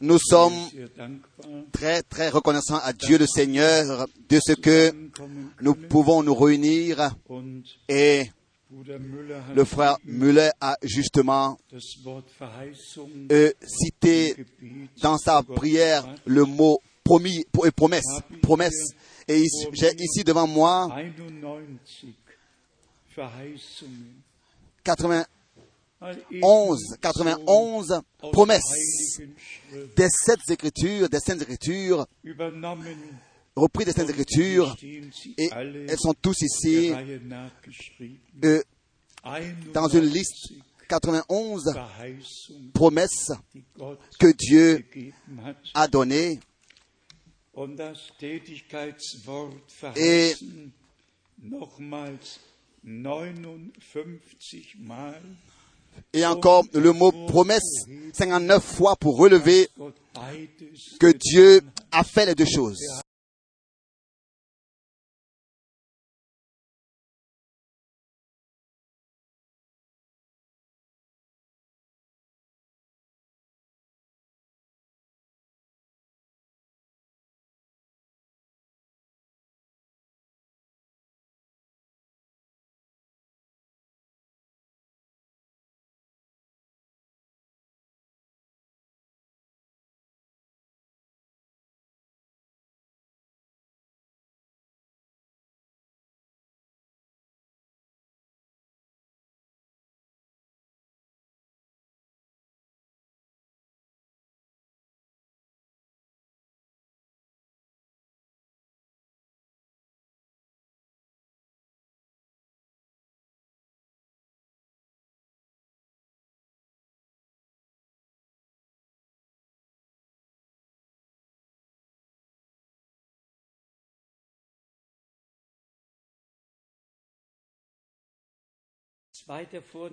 Nous sommes très, très reconnaissants à Dieu le Seigneur de ce que nous pouvons nous réunir. Et le frère Müller a justement e cité dans sa prière le mot promis et promesse, promesse. Et j'ai ici devant moi 80, 11, 91 promesses des sept écritures, des saintes écritures, repris des saintes écritures, et elles sont tous ici euh, dans une liste 91 promesses que Dieu a données. Et verheißen nochmals 59 Mal Et encore le mot promesse 59 fois pour relever que Dieu a fait les deux choses.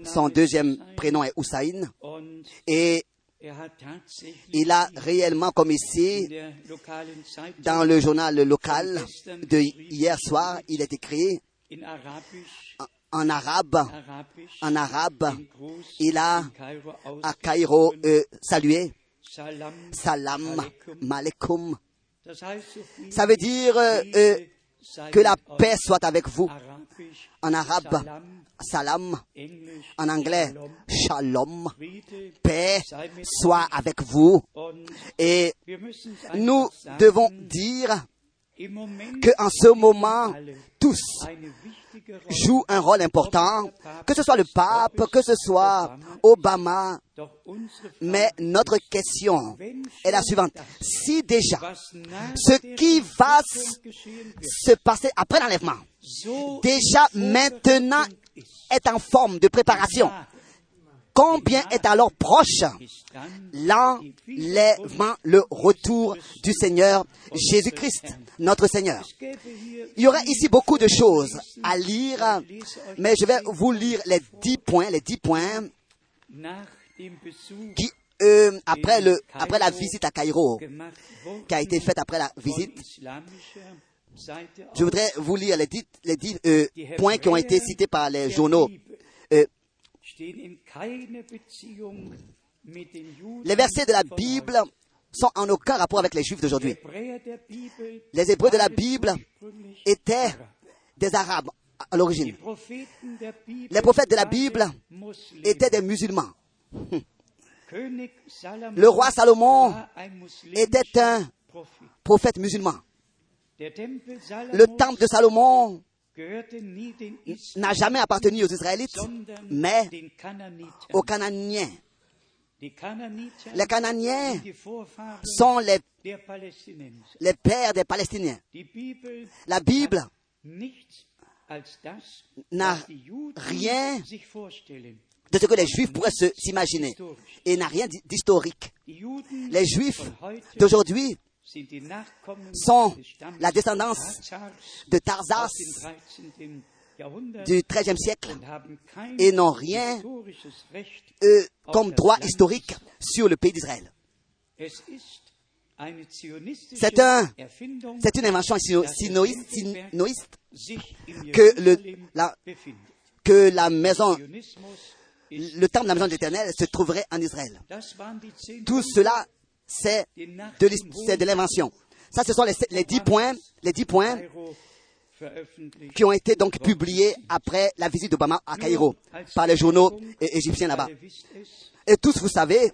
Son deuxième prénom est Hussein. Et il a réellement, comme ici, dans le journal local de hier soir, il est écrit en arabe, en arabe, il a à Cairo euh, salué Salam, viel Ça veut dire euh, euh, que la paix soit avec vous. En arabe, Salam, En anglais, Shalom, Paix soit avec vous. Et nous devons dire im Moment que en ce moment, tous jouent un rôle important, que ce soit le pape, que ce soit Obama. Mais notre question est la suivante. Si déjà ce qui va se passer après l'enlèvement, déjà in maintenant est en forme de préparation, combien est alors proche l'enlèvement, le retour du Seigneur Jésus-Christ, notre Seigneur? Il y aurait ici beaucoup de choses à lire, mais je vais vous lire les dix points, les dix points qui, euh, après, le, après la visite à Cairo, qui a été faite après la visite, je voudrais vous lire les dix, les dix euh, points qui ont été cités par les journaux. Euh, les versets de la Bible sont en aucun rapport avec les Juifs d'aujourd'hui. Les Hébreux de la Bible étaient des Arabes à l'origine. Les prophètes de la Bible étaient des musulmans. Le roi Salomon était un prophète musulman. Le temple de Salomon n'a jamais appartenu aux Israélites, mais aux Cananiens. Les Cananiens sont les, les pères des Palestiniens. La Bible n'a rien de ce que les Juifs pourraient s'imaginer et n'a rien d'hi- d'historique. Les Juifs d'aujourd'hui sont la descendance de Tarzas dem 13. Jahrhundert du XIIIe siècle et n'ont rien euh, comme droit historique sur le pays d'Israël. C'est un- une invention sinoïste, que le- la- befindet. que la maison le temple de la maison de l'Éternel se trouverait en Israël. Tout cela, c'est de, l'invention. Ça, ce sont les, les dix points, les dix points qui ont été donc publiés après la visite d'Obama à Caïro par les journaux égyptiens là-bas. Et tous, vous savez,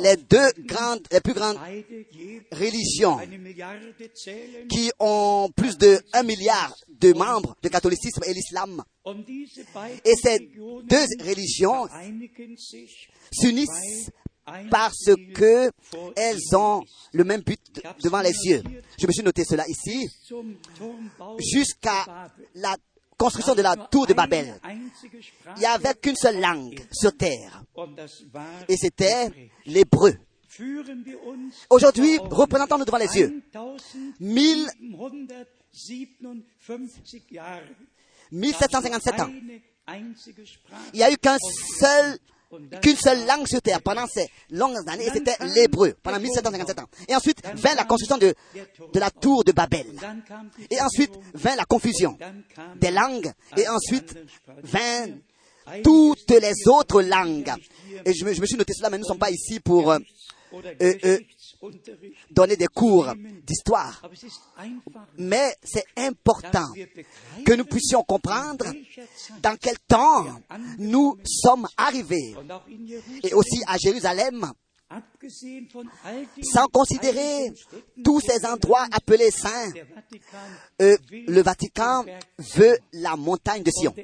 les deux grandes, les plus grandes religions qui ont plus de 1 milliard de membres, le catholicisme et l'islam, beiden Et ces deux religions s'unissent parce que elles ont le même but de- devant les yeux. Je me suis noté cela ici, jusqu'à la construction de la tour de Babel. Il n'y avait qu'une seule langue sur terre, et c'était l'hébreu. Aujourd'hui, représentons-nous devant les yeux. 1757 Jahre. 1757 ans. Il n'y a eu qu'un seul, qu'une seule langue sur terre pendant ces longues années, et c'était l'hébreu, pendant 1757 ans. Et ensuite vint la construction de, de la tour de Babel. Et ensuite vint la confusion des langues, et ensuite vint toutes les autres langues. Et je me, je me suis noté cela, mais nous ne sommes pas ici pour euh, äh, Geschichtsunterricht. Donner des cours d'histoire. Einfach, Mais c'est important que nous puissions comprendre dans quel temps nous sommes arrivés. Et aussi à Jérusalem, sans considérer tous ces endroits appelés saints, euh, le Vatican veut la montagne de Sion.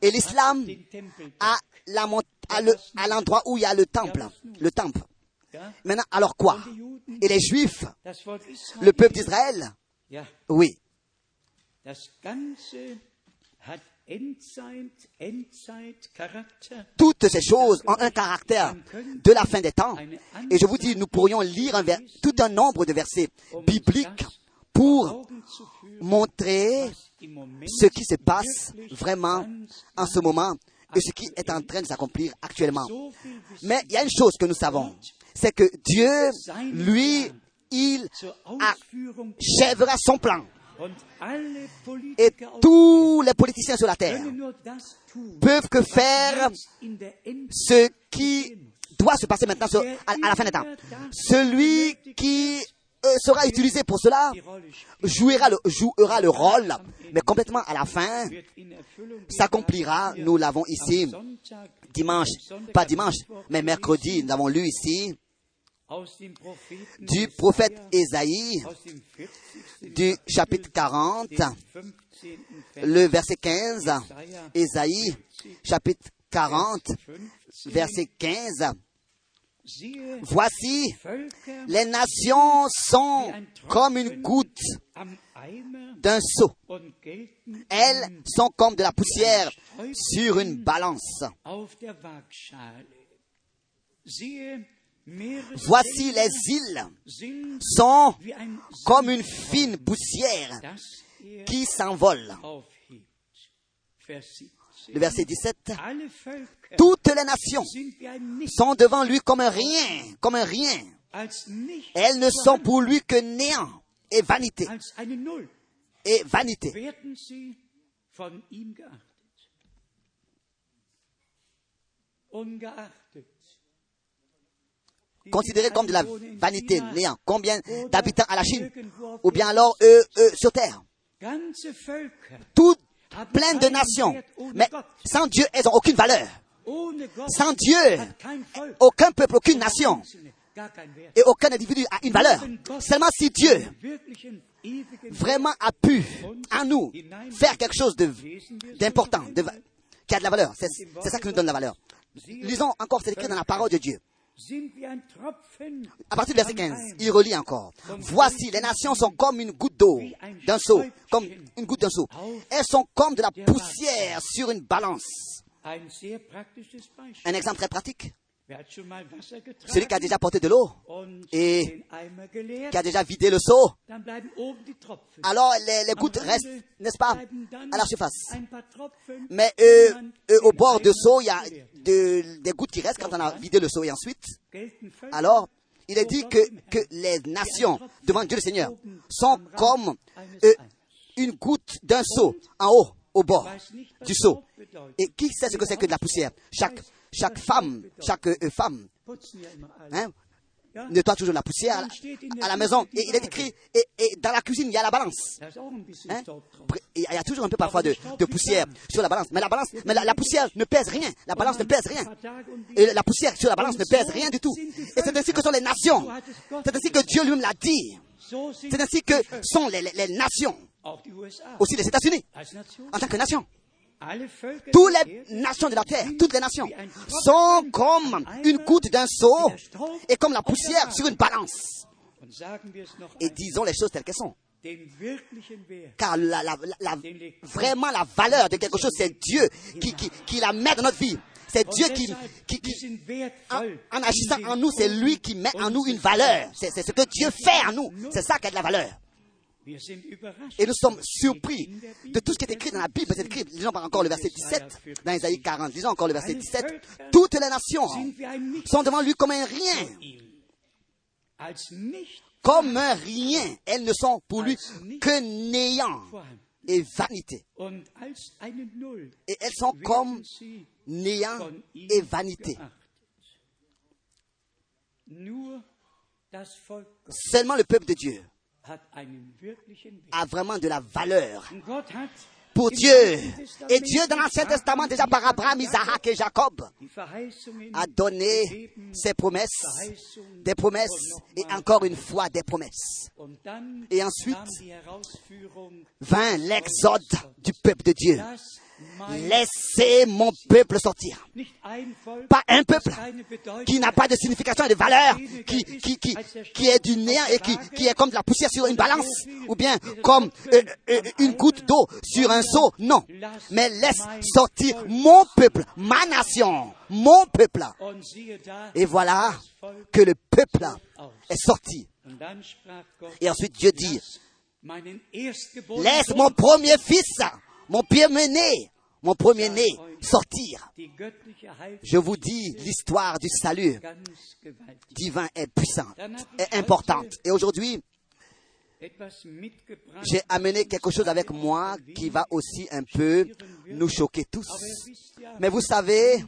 Et l'islam le- à l'endroit où il y a le temple. Le temple. Ja, Maintenant, alors quoi? Et les Juifs, le peuple d'Israël? Oui. Toutes ces choses ont un caractère de la fin des temps. Et je vous dis, nous pourrions lire un tout un nombre de versets bibliques pour montrer ce qui se passe vraiment en ce moment et ce qui est en train de s'accomplir actuellement. Mais il y a une chose que nous savons, c'est que Dieu, lui, il achèvera son plan. Et tous les politiciens sur la terre peuvent que faire ce qui doit se passer maintenant sur- à, à la fin des temps. Celui qui euh, sera utilisé pour cela jouera le, jouera le rôle, mais complètement à la fin s'accomplira. Nous l'avons ici dimanche, pas dimanche, mais mercredi, nous avons lu ici du prophète Ésaïe aus dem 40. du chapitre 40, dem 15. Vers le verset 15, Ésaïe chapitre 40, 15. verset 15. Siehe, Voici, les nations sont comme une goutte d'un seau. Elles sont comme de la poussière sur une balance. Voici les îles sont comme une fine poussière qui s'envole. aufhebt. Vers 17. Le verset 17. Alle Völker Toutes les nations sont devant lui comme un rien, comme un rien. Elles ne sont pour lui que néant et vanité. Et vanité. Considérées comme de la vanité, néant. Combien d'habitants à la Chine Ou bien alors eux, eux, sur terre? Toutes pleines de nations. Mais sans Dieu, elles n'ont aucune valeur. Sans Dieu, aucun peuple, aucune nation et aucun individu a une valeur. Seulement si Dieu vraiment a pu en nous faire quelque chose d'important, qui a de la valeur. C'est ça qui nous donne la valeur. Lisons encore, c'est écrit dans la parole de Dieu. À partir du verset am 15, Eimer. il relit encore. Voici, les nations sont comme une goutte d'eau d'un seau, comme une goutte d'un seau. Elles sont comme de la poussière sur une balance. Un exemple très pratique. Celui qui a déjà porté de l'eau, et qui a déjà vidé le seau, alors les, gouttes restent, n'est-ce pas, à la surface. Mais euh, euh, au bord de Eimer seau, il y a de- des gouttes qui restent quand on a vidé le seau. Et ensuite, alors, il est dit que, que les nations devant Dieu le Seigneur sont comme euh, une goutte d'un seau en haut. au bord du seau. Et qui sait ce que c'est que de la poussière? Chaque, chaque femme, chaque euh, femme hein, nettoie toujours la poussière à, la maison. Et il est écrit, et, dans la cuisine, il y a la balance. Hein? Il y a toujours un peu parfois de, poussière sur la balance. Mais la balance, mais la, poussière ne pèse rien. La balance ne pèse rien. La poussière sur la balance ne pèse rien du tout. Et c'est ainsi que sont les nations. C'est ainsi que Dieu lui-même l'a dit. C'est ainsi que sont les, les- nations. Aussi les États-Unis, en tant que nation. Toutes les nations de la terre, toutes les nations, sont comme une goutte d'un seau et comme la poussière sur une balance. Et disons les choses telles qu'elles sont. Car la, la- la- la- vraiment la valeur de quelque chose, c'est Dieu qui, qui, qui la met dans notre vie. C'est Dieu qui, en, agissant en nous, c'est lui qui met en nous une valeur. C'est c'est ce que Dieu fait en nous. C'est ça qui a de la valeur. Et nous sommes surpris de tout ce qui est écrit dans la Bible. C'est écrit, lisons encore le verset 17, dans Isaïe 40. Lisons encore le verset 17. Toutes les nations sont devant lui comme un rien. Comme un rien. Elles ne sont pour lui que néant et vanité. Et elles sont comme néant et vanité. Seulement le peuple de Dieu a vraiment de la valeur pour Dieu. Et Dieu, dans l'Ancien Testament, déjà par Abraham, Isaac et Jacob, a donné ses promesses, des promesses et encore une fois des promesses. Et ensuite, Vint l'exode du peuple de Dieu. Laissez mon peuple sortir. Pas un peuple qui n'a pas de signification et de valeur, qui, qui, qui, qui est du néant et qui, qui est comme de la poussière sur une balance, ou bien comme euh, euh, une goutte d'eau sur un seau. Non. Mais laisse sortir mon peuple, ma nation, mon peuple. Et voilà que le peuple est sorti. Et ensuite Dieu dit, laisse mon premier fils, mon premier-né, mon premier-né sortir. Je vous dis, l'histoire du salut divin est puissante, est importante. Et aujourd'hui, j'ai amené quelque chose avec moi qui va aussi un peu nous choquer tous. Mais vous savez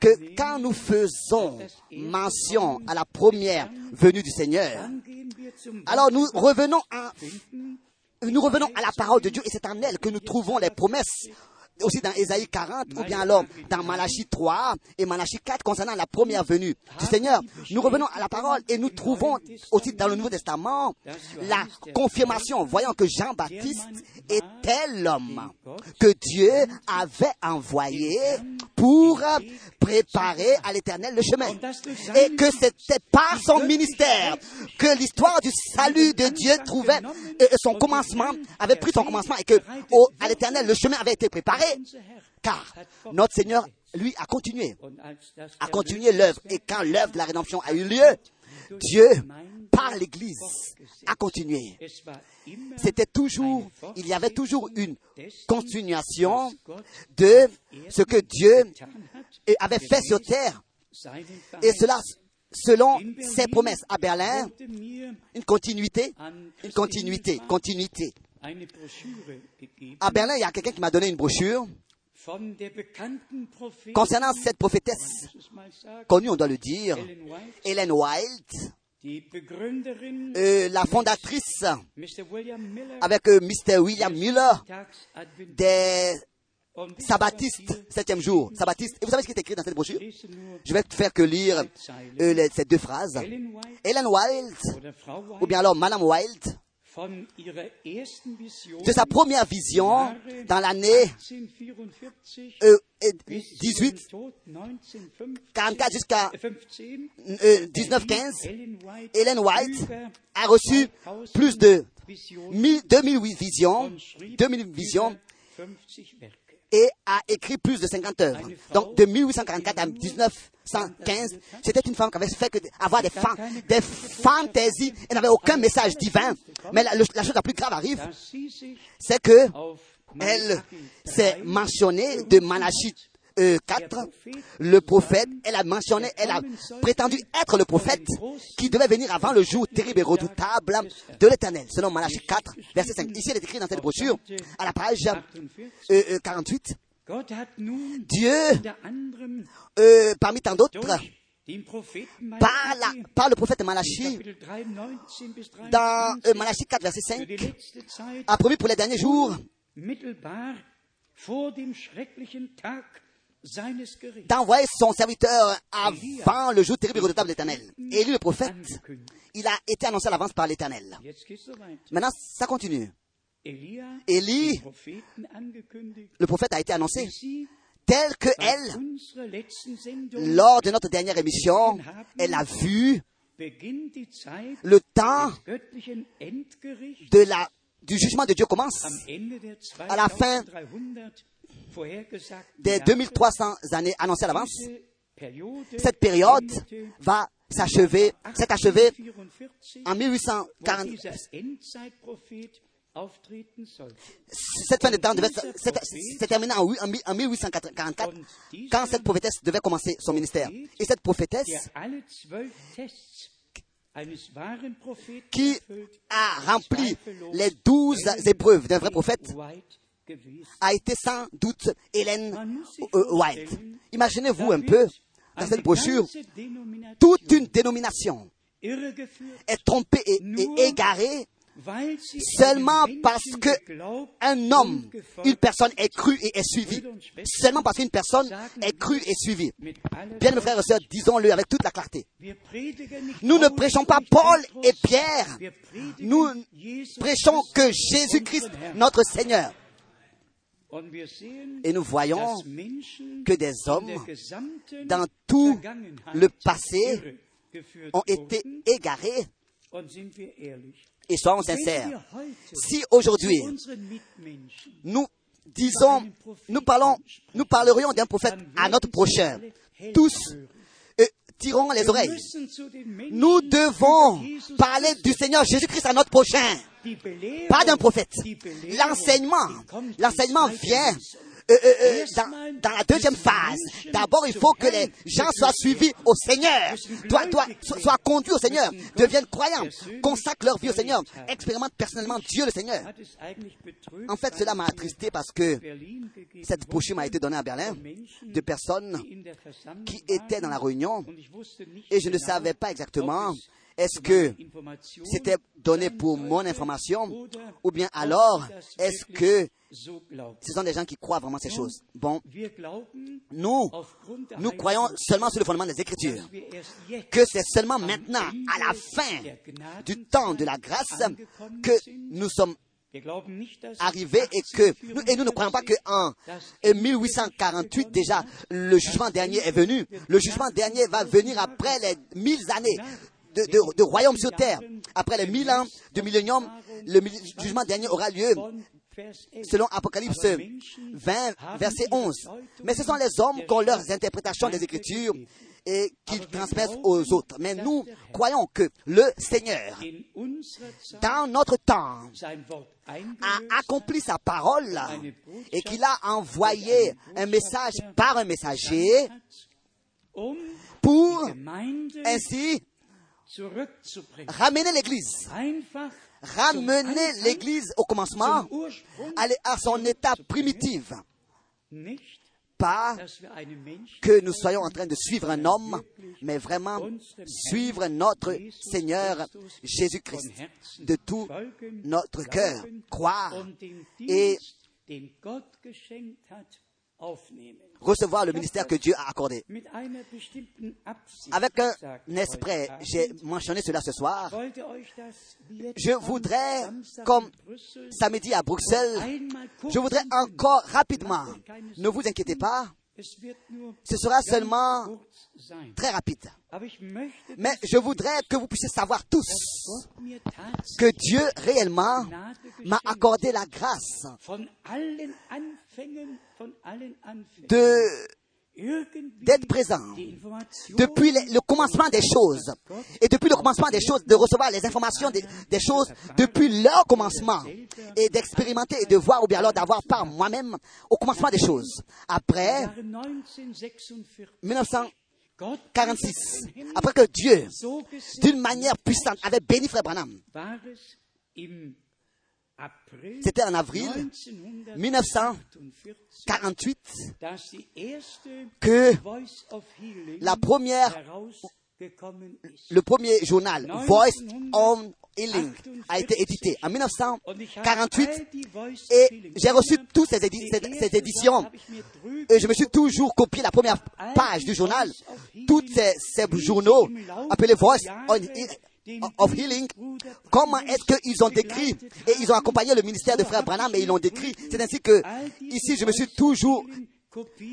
que quand nous faisons mention à la première venue du Seigneur, alors nous revenons à, nous revenons à la parole de Dieu et c'est en elle que nous trouvons les promesses aussi dans Ésaïe 40 ou bien alors dans Malachie 3 et Malachie 4 concernant la première venue du Seigneur. Nous revenons à la parole et nous trouvons aussi dans le Nouveau Testament la confirmation, voyant que Jean-Baptiste était l'homme que Dieu avait envoyé pour préparer à l'éternel le chemin. Et que c'était par son ministère que l'histoire du salut de Dieu trouvait euh, son commencement, avait pris son commencement et que au- à l'éternel le chemin avait été préparé. Car notre Seigneur, lui, a continué, a continué l'œuvre. Et quand l'œuvre de la rédemption a eu lieu, Dieu, par l'Église, a continué. C'était toujours, il y avait toujours une continuation de ce que Dieu avait fait sur terre. Et cela, selon ses promesses à Berlin, une continuité, une continuité, continuité. À Berlin, il y a quelqu'un qui m'a donné une brochure concernant cette prophétesse connue, on doit le dire, Ellen White, euh, la fondatrice Miller. avec euh, Mr. William Tagsadvent des sabbatistes, septième jour, sabbatistes. Et vous savez ce qui est écrit dans cette brochure Je vais faire que lire euh, les- ces deux phrases. Oder Frau ou bien alors Madame White, de sa première vision dans l'année 1844 euh, euh, bis 18, zum Tod 1915 44 jusqu'à 15 euh, 1915, Ellen White a reçu 1000 plus de Visionen 1000 2008 visions, und schrieb 2000 visions über 50 Werke. Et a écrit plus de 50 œuvres. Donc de 1844 à 1915, c'était une femme qui avait fait que avoir des, fan- des fantaisies. Elle n'avait aucun message divin. Mais la, chose la plus grave arrive, c'est que elle Malachi s'est 3 mentionnée de Malachie euh, 4, le prophète, elle a mentionné, elle a prétendu être le prophète qui devait venir avant le jour terrible et redoutable de l'éternel, selon Malachie 4, verset 5. Ici, elle est écrite dans cette brochure, à la page euh, euh, 48. Gott hat nun Dieu, euh, parmi tant d'autres, par, Malachi, le prophète Malachie, Kapitel 3, 19 bis dans 23, euh, Malachie 4, verset für 5, die letzte Zeit a promis pour les derniers jours d'envoyer son serviteur avant le jour terrible et redoutable de l'éternel. Élu le prophète, il a été annoncé à l'avance par l'éternel. Maintenant, ça continue. Élie, le prophète a été annoncé tel que elle, lors de notre dernière émission, elle a vu le temps de la, du jugement de Dieu commence à la fin 2300 vorhergesagten des Jahre. 2300 années annoncées à l'avance. Cette période va s'achever, s'est achevée 1844, en wo 1840. dieser Endzeitprophet auftreten sollte. Cette fin de temps devait se- terminée en, en mi- en 1844 Und dieser, quand cette prophétesse devait commencer son ministère. Et cette prophétesse qui a rempli les douze épreuves d'un vrai prophète. A été sans doute Hélène euh, White. Imaginez-vous un peu, dans cette brochure, toute une dénomination est trompée et, égarée seulement parce Menschen que geglaubt un homme, une personne est crue et est suivie. Seulement parce qu'une personne est crue et suivie. Bien, mes frères et sœurs, disons-le avec toute la clarté. Nous ne prêchons pas Paul et Pierre. Nous prêchons que Jésus-Christ, notre Seigneur. Et nous voyons que des hommes dans tout le passé ont été égarés. Et soyons sincères. Si aujourd'hui nous disons, nous parlons, nous parlerions d'un prophète à notre prochain, tous euh, tirons les oreilles. Nous devons parler du Seigneur Jésus-Christ à notre prochain, pas d'un prophète. L'enseignement, l'enseignement vient euh, euh, euh, dans, la deuxième phase. D'abord, il faut que les gens soient suivis au Seigneur, soient conduits au Seigneur, deviennent croyants, consacrent leur vie au Seigneur, expérimentent personnellement Dieu le Seigneur. En fait, cela m'a attristé parce que cette brochure m'a été donnée à Berlin de personnes qui étaient dans la réunion et je ne savais pas exactement est-ce que c'était donné pour mon information ou bien alors est-ce que ce sont des gens qui croient vraiment ces choses? Bon, nous, nous croyons seulement sur le fondement des Écritures, que c'est seulement maintenant, à la fin du temps de la grâce, que nous sommes arrivés et que nous, et nous ne croyons pas que en 1848 déjà le jugement dernier est venu. Le jugement dernier va venir après les mille années de, royaume sur terre. Après les mille ans de millénium, le jugement dernier aura lieu von Vers 11. selon Apocalypse 20, verset 11. Mais ce sont les hommes qui ont leurs interprétations des Écritures et qui transmettent aux autres. Mais nous croyons que le Seigneur, dans notre temps, a accompli sa parole et qu'il a envoyé un message par un messager pour ainsi. Ramener l'Église. Ramener l'Église au commencement. aller à son état primitif. Pas que nous soyons en train de suivre un homme, mais vraiment suivre notre Seigneur Jésus-Christ. de tout notre cœur, croire et Recevoir le ministère que Dieu a accordé. Avec un sagt esprit, j'ai mentionné cela ce soir. Je voudrais, comme samedi à Bruxelles, je voudrais encore rapidement, ne vous inquiétez pas, ce sera seulement très rapide. Mais je voudrais que vous puissiez savoir tous que Dieu réellement m'a accordé la grâce de, d'être présent. depuis le, commencement des choses. et depuis le commencement des choses, de recevoir les informations des, des choses depuis leur commencement. et d'expérimenter et de voir ou bien alors d'avoir par moi-même au commencement des choses. Après Jahre 1946 1946, après que Dieu, d'une manière puissante, avait béni Frère Branham, war es im April c'était en avril 1948, 48 dass die erste que Healing la première, le premier journal, Voice on Healing, a été édité en 1948 et j'ai reçu toutes ces, édi- ces- ces éditions et je me suis toujours copié la première page du journal, tous ces, ces journaux appelés Voice on He- of Healing, comment est-ce qu'ils ont décrit et ils ont accompagné le ministère de Frère Branham et ils l'ont décrit. C'est ainsi que ici je me suis toujours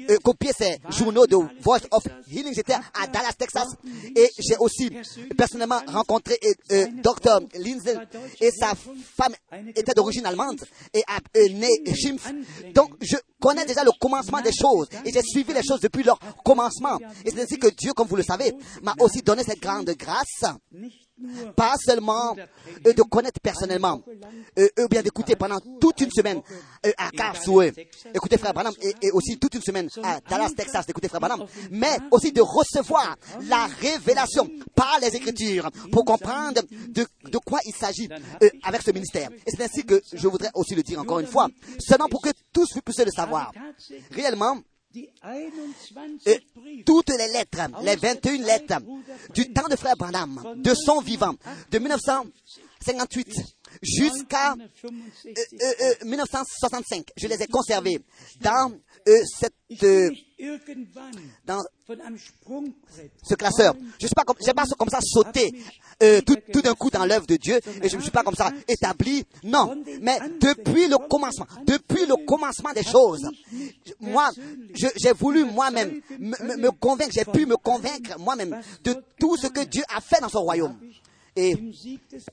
euh, copié ces journaux de Voice of Healing. J'étais à Dallas, Texas et j'ai aussi personnellement rencontré euh, euh, Dr. Lindsay et sa femme était d'origine allemande et euh, né Schimpf. Donc je connais déjà le commencement des choses et j'ai suivi les choses depuis leur commencement. Et c'est ainsi que Dieu, comme vous le savez, m'a aussi donné cette grande grâce pas seulement euh, de connaître personnellement, euh, ou bien d'écouter pendant toute une semaine euh, à Karlsruhe, écouter Frère Branham, et, aussi toute une semaine à Dallas, Texas, d'écouter Frère Branham, mais aussi de recevoir la révélation par les Écritures pour comprendre de, de quoi il s'agit avec ce ministère. Et c'est ainsi que je voudrais aussi le dire encore une fois, seulement pour que tous puissiez le savoir. Réellement, die 21 euh, toutes les lettres, les 21 lettres du temps de Frère Branham, de son vivant, de 1958 jusqu'à 1965 euh, euh, 1965, je les ai conservées dans euh, cette, euh, dans ce classeur. Je ne suis pas comme, j'ai pas comme ça sauté euh, tout, tout d'un coup dans l'œuvre de Dieu et je ne me suis pas comme ça établi. Non, mais depuis le commencement, depuis le commencement des choses, moi, j'ai voulu moi-même me, me- me convaincre, j'ai pu me convaincre moi-même de tout ce que Dieu a fait dans son royaume. Et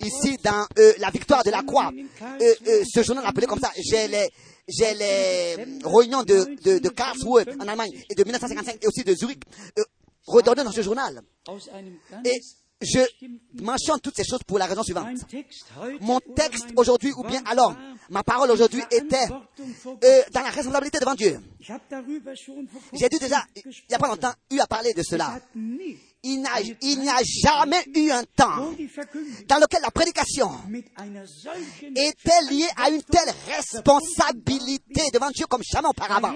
ici dans euh, la victoire de la croix, euh, euh, ce journal appelé comme ça, j'ai les j'ai les réunions de, de, de Karlsruhe en Allemagne et de 1955 et aussi de Zurich euh, redonnées dans ce journal. Et je mentionne toutes ces choses pour la raison suivante. Mon texte aujourd'hui, ou bien alors, ma parole aujourd'hui était euh, dans la responsabilité devant Dieu. J'ai dû déjà, il n'y a pas longtemps, eu à parler de cela. Il n'y a jamais eu un temps dans lequel la prédication était liée à une telle responsabilité devant Dieu comme jamais auparavant.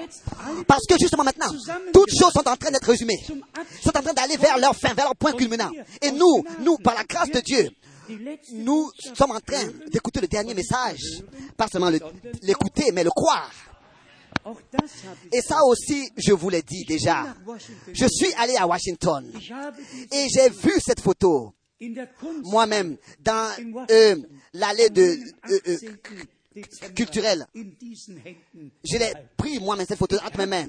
Parce que justement maintenant, toutes choses sont en train d'être résumées, sont en train d'aller vers leur fin, vers leur point culminant. Et nous, nous, par la grâce de Dieu, nous sommes en train d'écouter le dernier message. Pas seulement le- l'écouter, mais le croire. Et ça aussi, je vous l'ai dit déjà. Je suis allé à Washington et j'ai vu cette photo moi-même dans euh, l'allée euh, euh, 18. Dezember culturelle. Je l'ai pris moi-même cette photo entre mes mains.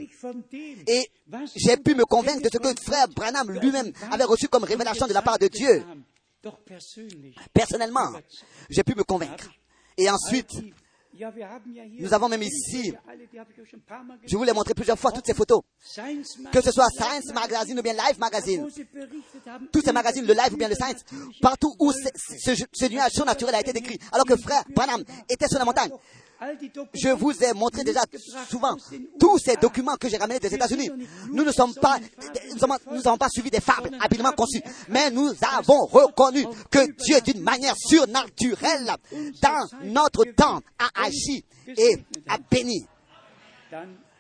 Et j'ai pu me convaincre de ce que frère Branham lui-même avait reçu comme révélation de la part de Dieu. Personnellement, j'ai pu me convaincre. Et ensuite, Nous avons même ici, je vous l'ai montré plusieurs fois, toutes ces photos. Que ce soit Science Magazine ou bien Life Magazine. tous ces magazines, le live ou bien le science, partout où ce, ce, ce nuage surnaturel a été décrit, alors que frère Branham était sur la montagne. Je vous ai montré déjà souvent tous ces documents que j'ai ramenés des États-Unis. Nous ne sommes pas, nous n'avons pas suivi des fables habilement conçues, mais nous avons reconnu que Dieu, d'une manière surnaturelle, dans notre temps, a agi et a béni.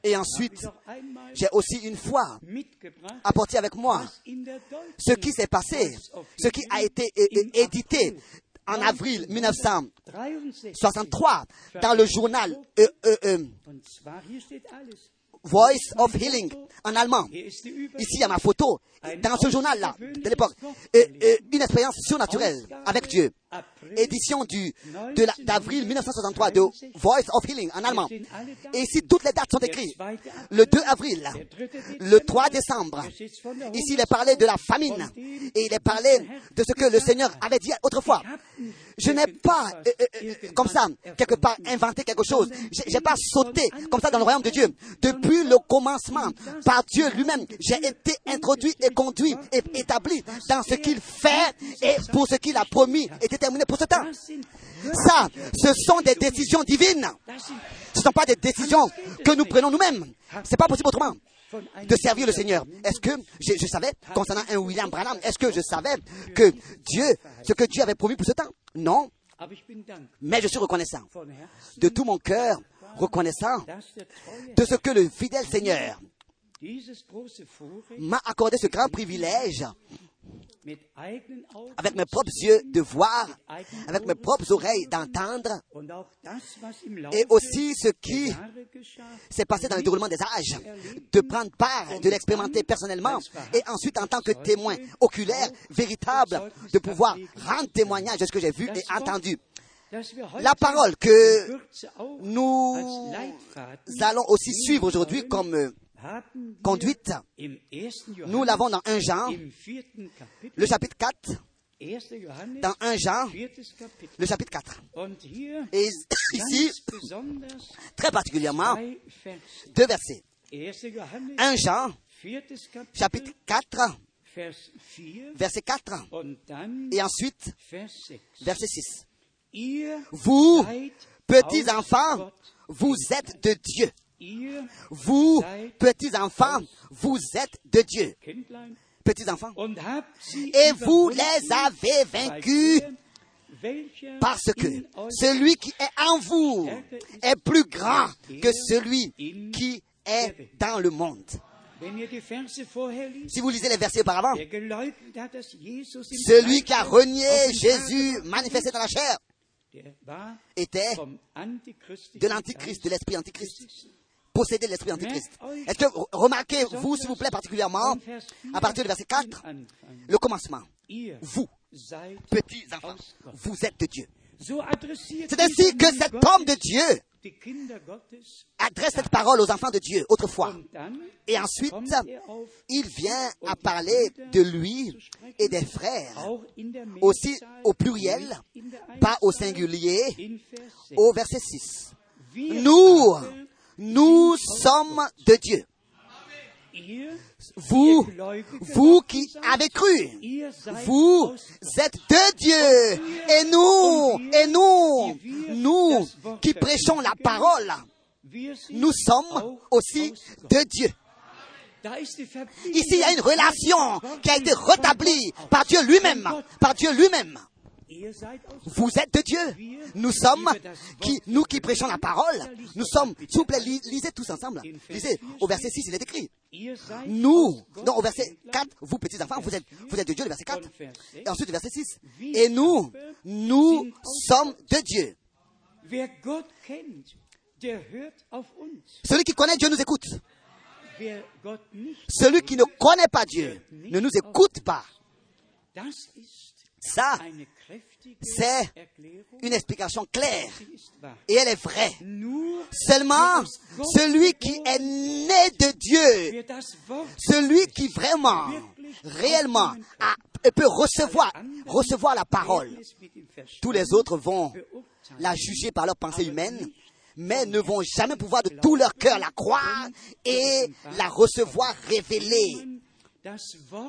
Et ensuite, j'ai aussi une fois apporté avec moi ce qui s'est passé, ce qui a été édité en avril 1963 63. dans le journal euh, euh, euh, hier steht alles. Voice of Healing en allemand. Ici, il y a ma photo. Dans ce journal-là, de l'époque, une expérience surnaturelle avec Dieu. Édition du, d'avril 1963 de Voice of Healing en allemand. Et ici, toutes les dates sont écrites. Le 2 avril, le 3 décembre. Ici, il est parlé de la famine. Et il est parlé de ce que le Seigneur avait dit autrefois. Je n'ai pas, euh, euh, comme ça, quelque part, inventé quelque chose. J'ai j'ai pas sauté comme ça dans le royaume de Dieu. Depuis le commencement, par Dieu lui-même, j'ai été introduit et conduit et établi dans ce qu'il fait et pour ce qu'il a promis et déterminé pour ce temps. Ça, ce sont des décisions divines. Ce ne sont pas des décisions que nous prenons nous-mêmes. C'est pas possible autrement. De servir le Seigneur. Est-ce que je, je savais, concernant un William Branham, est-ce que je savais que Dieu, ce que Dieu avait promis pour ce temps? Non, dankbar mais je suis reconnaissant. De tout mon cœur, reconnaissant de ce que le fidèle Seigneur m'a accordé ce grand privilège avec mes propres yeux de voir, avec mes propres oreilles d'entendre et aussi ce qui s'est passé dans le déroulement des âges, de prendre part, de l'expérimenter personnellement et ensuite en tant que témoin oculaire, véritable, de pouvoir rendre témoignage de ce que j'ai vu et entendu. La parole que nous allons aussi suivre aujourd'hui comme euh, conduite, im 1. nous l'avons dans 1 Jean, le chapitre 4, 1. Johannes, dans 1 Jean, le chapitre 4. Und hier Et ici, très particulièrement, deux versets. 1. Johannes, 1 Jean, chapitre 4, Vers 4 verset 4, und dann et ensuite, Vers 6. verset 6. Ihr Vous, petits enfants, vous êtes de Dieu. Vous, petits enfants, vous êtes de Dieu. Kindlein. Petits enfants. und habt sie Et vous les avez vaincus parce que celui qui est en vous est plus grand que celui qui est dans le monde. Si vous lisez les versets auparavant, celui qui a renié Jésus manifesté dans la chair était de l'antichrist, de l'esprit antichrist, possédé de l'esprit antichrist. Est-ce que remarquez-vous, s'il vous plaît, particulièrement, à partir du verset 4, Anfang. le commencement. Vous, petits enfants, vous êtes de Dieu. C'est ainsi que cet homme de Dieu adresse cette parole aux enfants de Dieu autrefois. Et ensuite, il vient à parler de lui et des frères, aussi au pluriel, pas au singulier, in Vers 6. au verset 6. Wir Nous, nous sommes de Dieu. Vous, vous qui avez cru, vous êtes de Dieu. Et nous, et nous, nous qui prêchons la parole, nous sommes aussi de Dieu. Ici, il y a une relation qui a été rétablie par Dieu lui-même, par Dieu lui-même. Vous êtes de Dieu. Nous sommes, qui, nous qui prêchons la parole, nous sommes, s'il vous plaît, li- lisez tous ensemble. Lisez, au verset 6, il est écrit. Nous, non, au verset Kindlein, 4, vous petits enfants, vous êtes, vous êtes de Dieu, le verset 4. und Vers 6. Et ensuite, le verset 6. Et nous, nous sommes de Dieu. Celui qui connaît Dieu nous écoute. Celui qui ne connaît pas Dieu ne nous écoute pas. Ça, c'est une explication claire. Wahr. Et elle est vraie. Seulement, celui qui est né de Dieu, celui qui vraiment, réellement, a- peut recevoir, recevoir la parole. Tous les autres vont la juger par leur pensée humaine, mais ne vont jamais pouvoir de tout leur cœur la croire et la recevoir révélée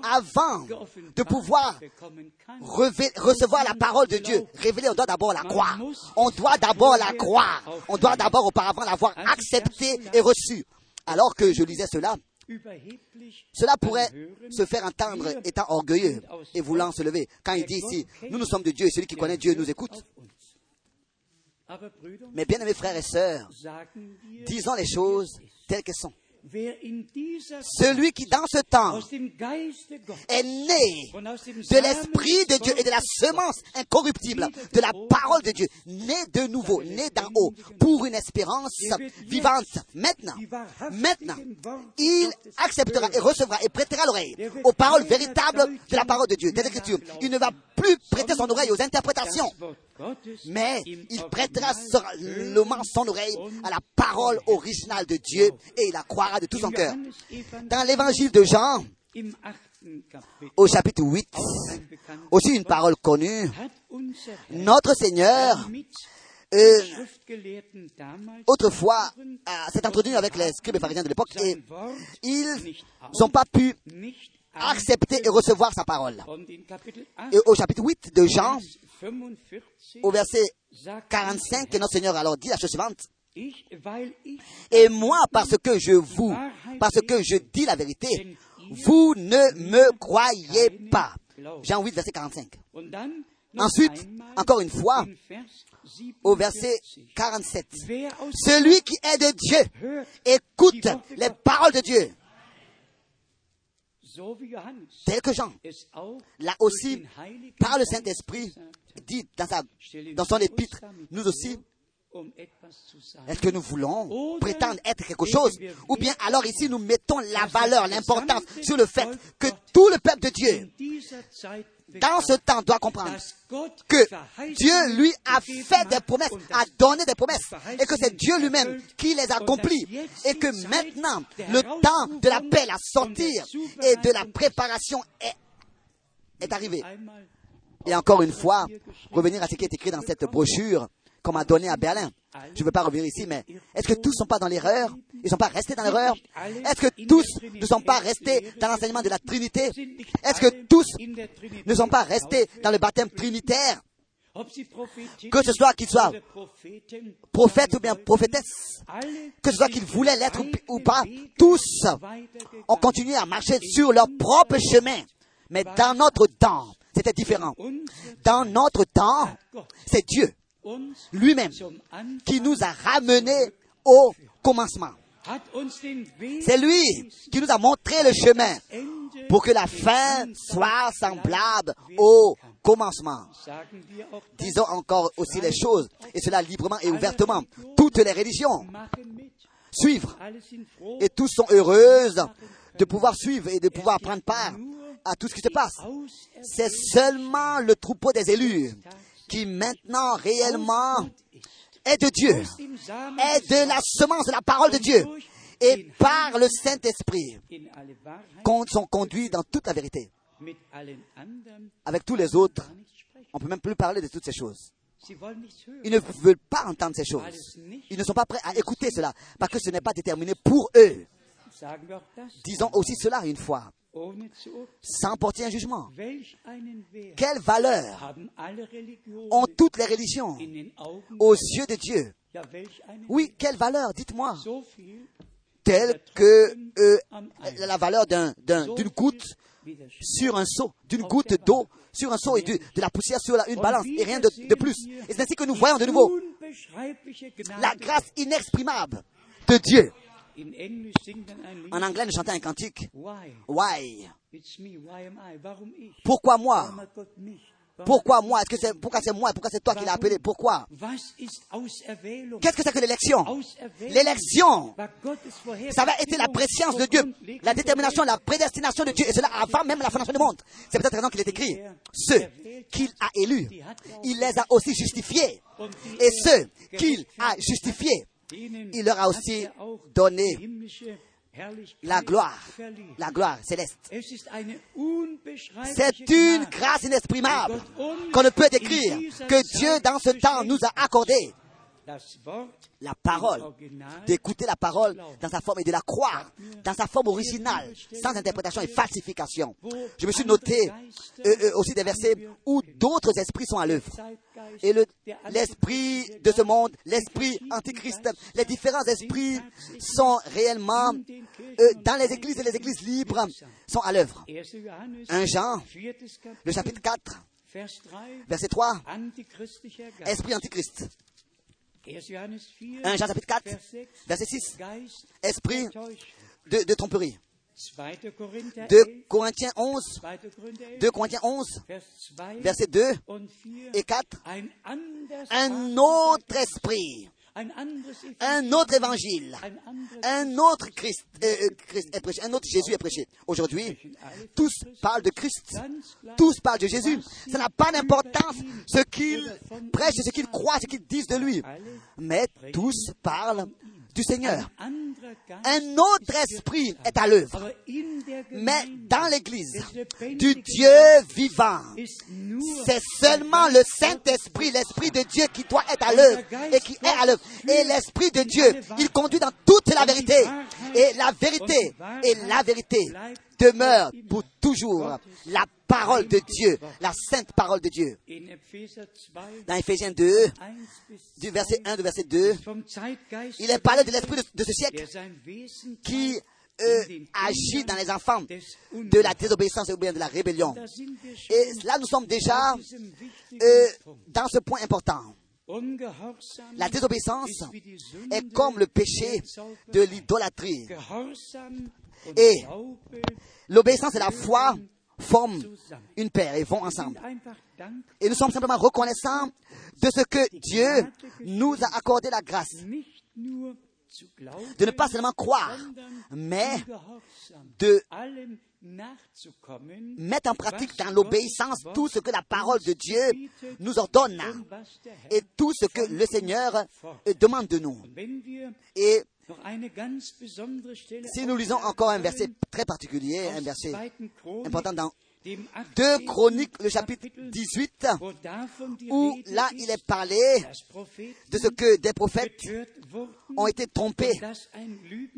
avant de pouvoir recevoir la parole de Dieu. Révélée, on doit d'abord la croire. On doit d'abord la croire. On doit d'abord auparavant l'avoir acceptée et reçue. Alors que je lisais cela, cela pourrait se faire entendre étant orgueilleux et voulant se lever. Quand il dit ici, nous nous sommes de Dieu et celui qui connaît Dieu nous écoute. Mais bien aimés frères et sœurs, disons les choses telles qu'elles sont. Celui qui dans ce temps est né de l'Esprit de Dieu et de la semence incorruptible de la parole de Dieu, né de nouveau, né d'en haut, pour une espérance vivante. Maintenant, maintenant, il acceptera et recevra et prêtera l'oreille aux paroles véritables de la parole de Dieu, des Écritures. Il ne va plus prêter son oreille aux interprétations, mais il prêtera seulement son oreille à la parole originale de Dieu et il la croira de tout son cœur. Dans l'évangile de Jean, au chapitre 8, ein bekanntes aussi une parole connue, notre Seigneur, euh, autrefois, euh, s'est entretenu avec les scribes et pharisiens de l'époque et ils n'ont pas pu accepter et recevoir sa parole. Und in Kapitel 8, Et au chapitre 8 de Jean, Vers 45 au verset sagt 45, que notre Seigneur alors dit la chose suivante, Et moi, parce que je vous, parce que je dis la vérité, vous ne me croyez pas. Jean 8, verset 45. und dann noch Ensuite, encore une fois, au verset 47. 47. Wer aus Celui qui est de Dieu, écoute les paroles de Dieu, tel que Jean durch aussi, par le Saint-Esprit, dit dans, sa, dans son épître, nous aussi. Est-ce que nous voulons prétendre être quelque chose Ou bien alors ici nous mettons la valeur, l'importance sur le fait que tout le peuple de Dieu, dans ce temps, doit comprendre que Dieu lui a fait des promesses, a donné des promesses, et que c'est Dieu lui-même qui les accomplit, et que maintenant le temps de l'appel à sortir et de la préparation est, est arrivé. Et encore une fois, revenir à ce qui est écrit dans cette brochure qu'on m'a donnée à Berlin. Je ne veux pas revenir ici, mais est-ce que tous ne sont pas dans l'erreur? Ils ne sont pas restés dans l'erreur? Est-ce que tous ne sont pas restés dans l'enseignement de la Trinité? Est-ce que tous ne sont pas restés dans le baptême trinitaire? Que ce soit qu'ils soient prophètes ou bien prophétesses, que ce soit qu'ils voulaient l'être ou- pas, tous ont continué à marcher sur leur propre chemin. Mais dans notre temps, c'était différent. Dans notre temps, c'est Dieu lui-même qui nous a ramenés au commencement. C'est lui qui nous a montré le chemin pour que la fin soit semblable au commencement. Disons encore aussi les choses, et cela librement et ouvertement. Toutes les religions suivent, et tous sont heureuses de pouvoir suivre et de pouvoir prendre part à tout ce qui se passe. C'est seulement le troupeau des élus qui maintenant réellement est de Dieu, est de la semence de la parole de Dieu, et par le Saint-Esprit sont conduits dans toute la vérité. Avec tous les autres, on ne peut même plus parler de toutes ces choses. Ils ne veulent pas entendre ces choses. Ils ne sont pas prêts à écouter cela, parce que ce n'est pas déterminé pour eux. Disons aussi cela une fois. Sans porter un jugement. Quelle valeur ont toutes les religions aux yeux de Dieu? Oui, quelle valeur, dites-moi Telle que euh, la valeur d'un- d'un- d'une goutte sur un seau, d'une goutte d'eau sur un seau et de la poussière sur la- une balance et rien de, de plus. Et c'est ainsi que nous voyons de nouveau la grâce inexprimable de Dieu. En anglais, nous chantons un cantique. Why? Pourquoi moi? Pourquoi moi? Est-ce que c'est pourquoi c'est moi? Pourquoi c'est toi qui l'as appelé? Pourquoi? Qu'est-ce que c'est que l'élection? L'élection, ça va être la préscience de Dieu, la détermination, la prédestination de Dieu, et cela avant même la fondation du monde. C'est peut-être raison qu'il est écrit. Ceux qu'il a élus, il les a aussi justifiés. Et ceux qu'il a justifiés, il leur a aussi donné la gloire, la gloire céleste. C'est une grâce inexprimable qu'on ne peut décrire, que Dieu dans ce temps nous a accordé. La parole, d'écouter la parole dans sa forme et de la croire dans sa forme originale, sans interprétation et falsification. Je me suis noté euh, euh, aussi des versets où d'autres esprits sont à l'œuvre. Et le- l'esprit de ce monde, l'esprit antichrist, les différents esprits sont réellement euh, dans les églises et les églises libres sont à l'œuvre. 1 Jean, le chapitre 4, verset 3, esprit antichrist. 1 Jean chapitre 4, verset 6, esprit de, de tromperie. 2. Korinther 2 11, Corinthiens 11, 2. Korinther 11, 2 Corinthiens 11, Vers 2 versets 2 und 4. et 4. Ein anderes Un autre esprit, un autre évangile, ein anderes un autre Christ, euh, euh, Christ est prêché, un autre Jésus est prêché. Aujourd'hui, tous parlent de Christ, tous parlent de Jésus. Ça n'a pas d'importance ce qu'ils prêchent, ce qu'ils croient, ce qu'ils disent de lui. Mais tous parlent du Seigneur. Un autre esprit est à l'œuvre. Mais dans l'Église du Dieu vivant, c'est seulement le Saint-Esprit, l'Esprit de Dieu qui doit être à l'œuvre et qui est à l'œuvre. Et l'Esprit de Dieu, il conduit dans toute la vérité. Et la vérité, et la vérité demeure pour toujours la parole de Dieu, la sainte parole de Dieu. in Epheser 2, Dans Ephésiens 2, 1 bis du verset 1 du verset 2, vom Zeitgeist, il est parlé de l'esprit de, ce siècle qui euh, agit dans les enfants de la désobéissance ou bien de la rébellion. Et là, nous sommes déjà euh, dans ce point important. La désobéissance est comme le péché de l'idolâtrie. Et L'obéissance et la foi forment une paire et vont ensemble. Et nous sommes simplement reconnaissants de ce que Dieu nous a accordé la grâce de ne pas seulement croire, mais de mettre en pratique dans l'obéissance tout ce que la parole de Dieu nous ordonne et tout ce que le Seigneur demande de nous. Et si nous lisons encore un verset très particulier, un verset important dans 2 Chroniques, le chapitre 18, où là il est parlé de ce que des prophètes ont été trompés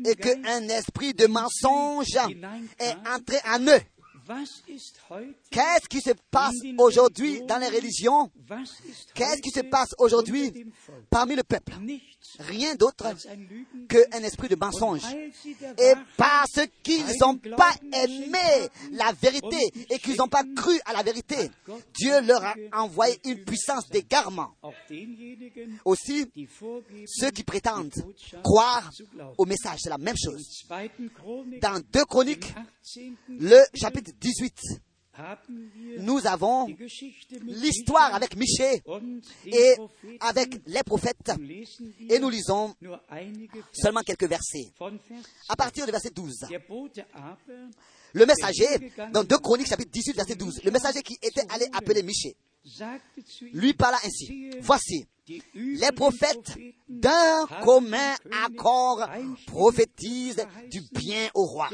et qu'un esprit de mensonge est entré en eux. Qu'est-ce qui se passe aujourd'hui dans les religions? Qu'est-ce qui se passe aujourd'hui parmi le peuple? Rien d'autre qu'un esprit de mensonge. Et parce qu'ils n'ont pas aimé la vérité et qu'ils n'ont pas cru à la vérité, Dieu leur a envoyé une puissance d'égarement. Aussi, ceux qui prétendent croire au message, c'est la même chose. Dans 2 Chroniques, le chapitre 18, nous avons l'histoire avec Michée et avec les prophètes. Et nous lisons seulement quelques versets. À partir du verset 12. Le messager, dans 2 Chroniques chapitre 18, verset 12, le messager qui était allé appeler Michée, lui parla ainsi. Voici, les prophètes d'un commun accord prophétisent du bien au roi.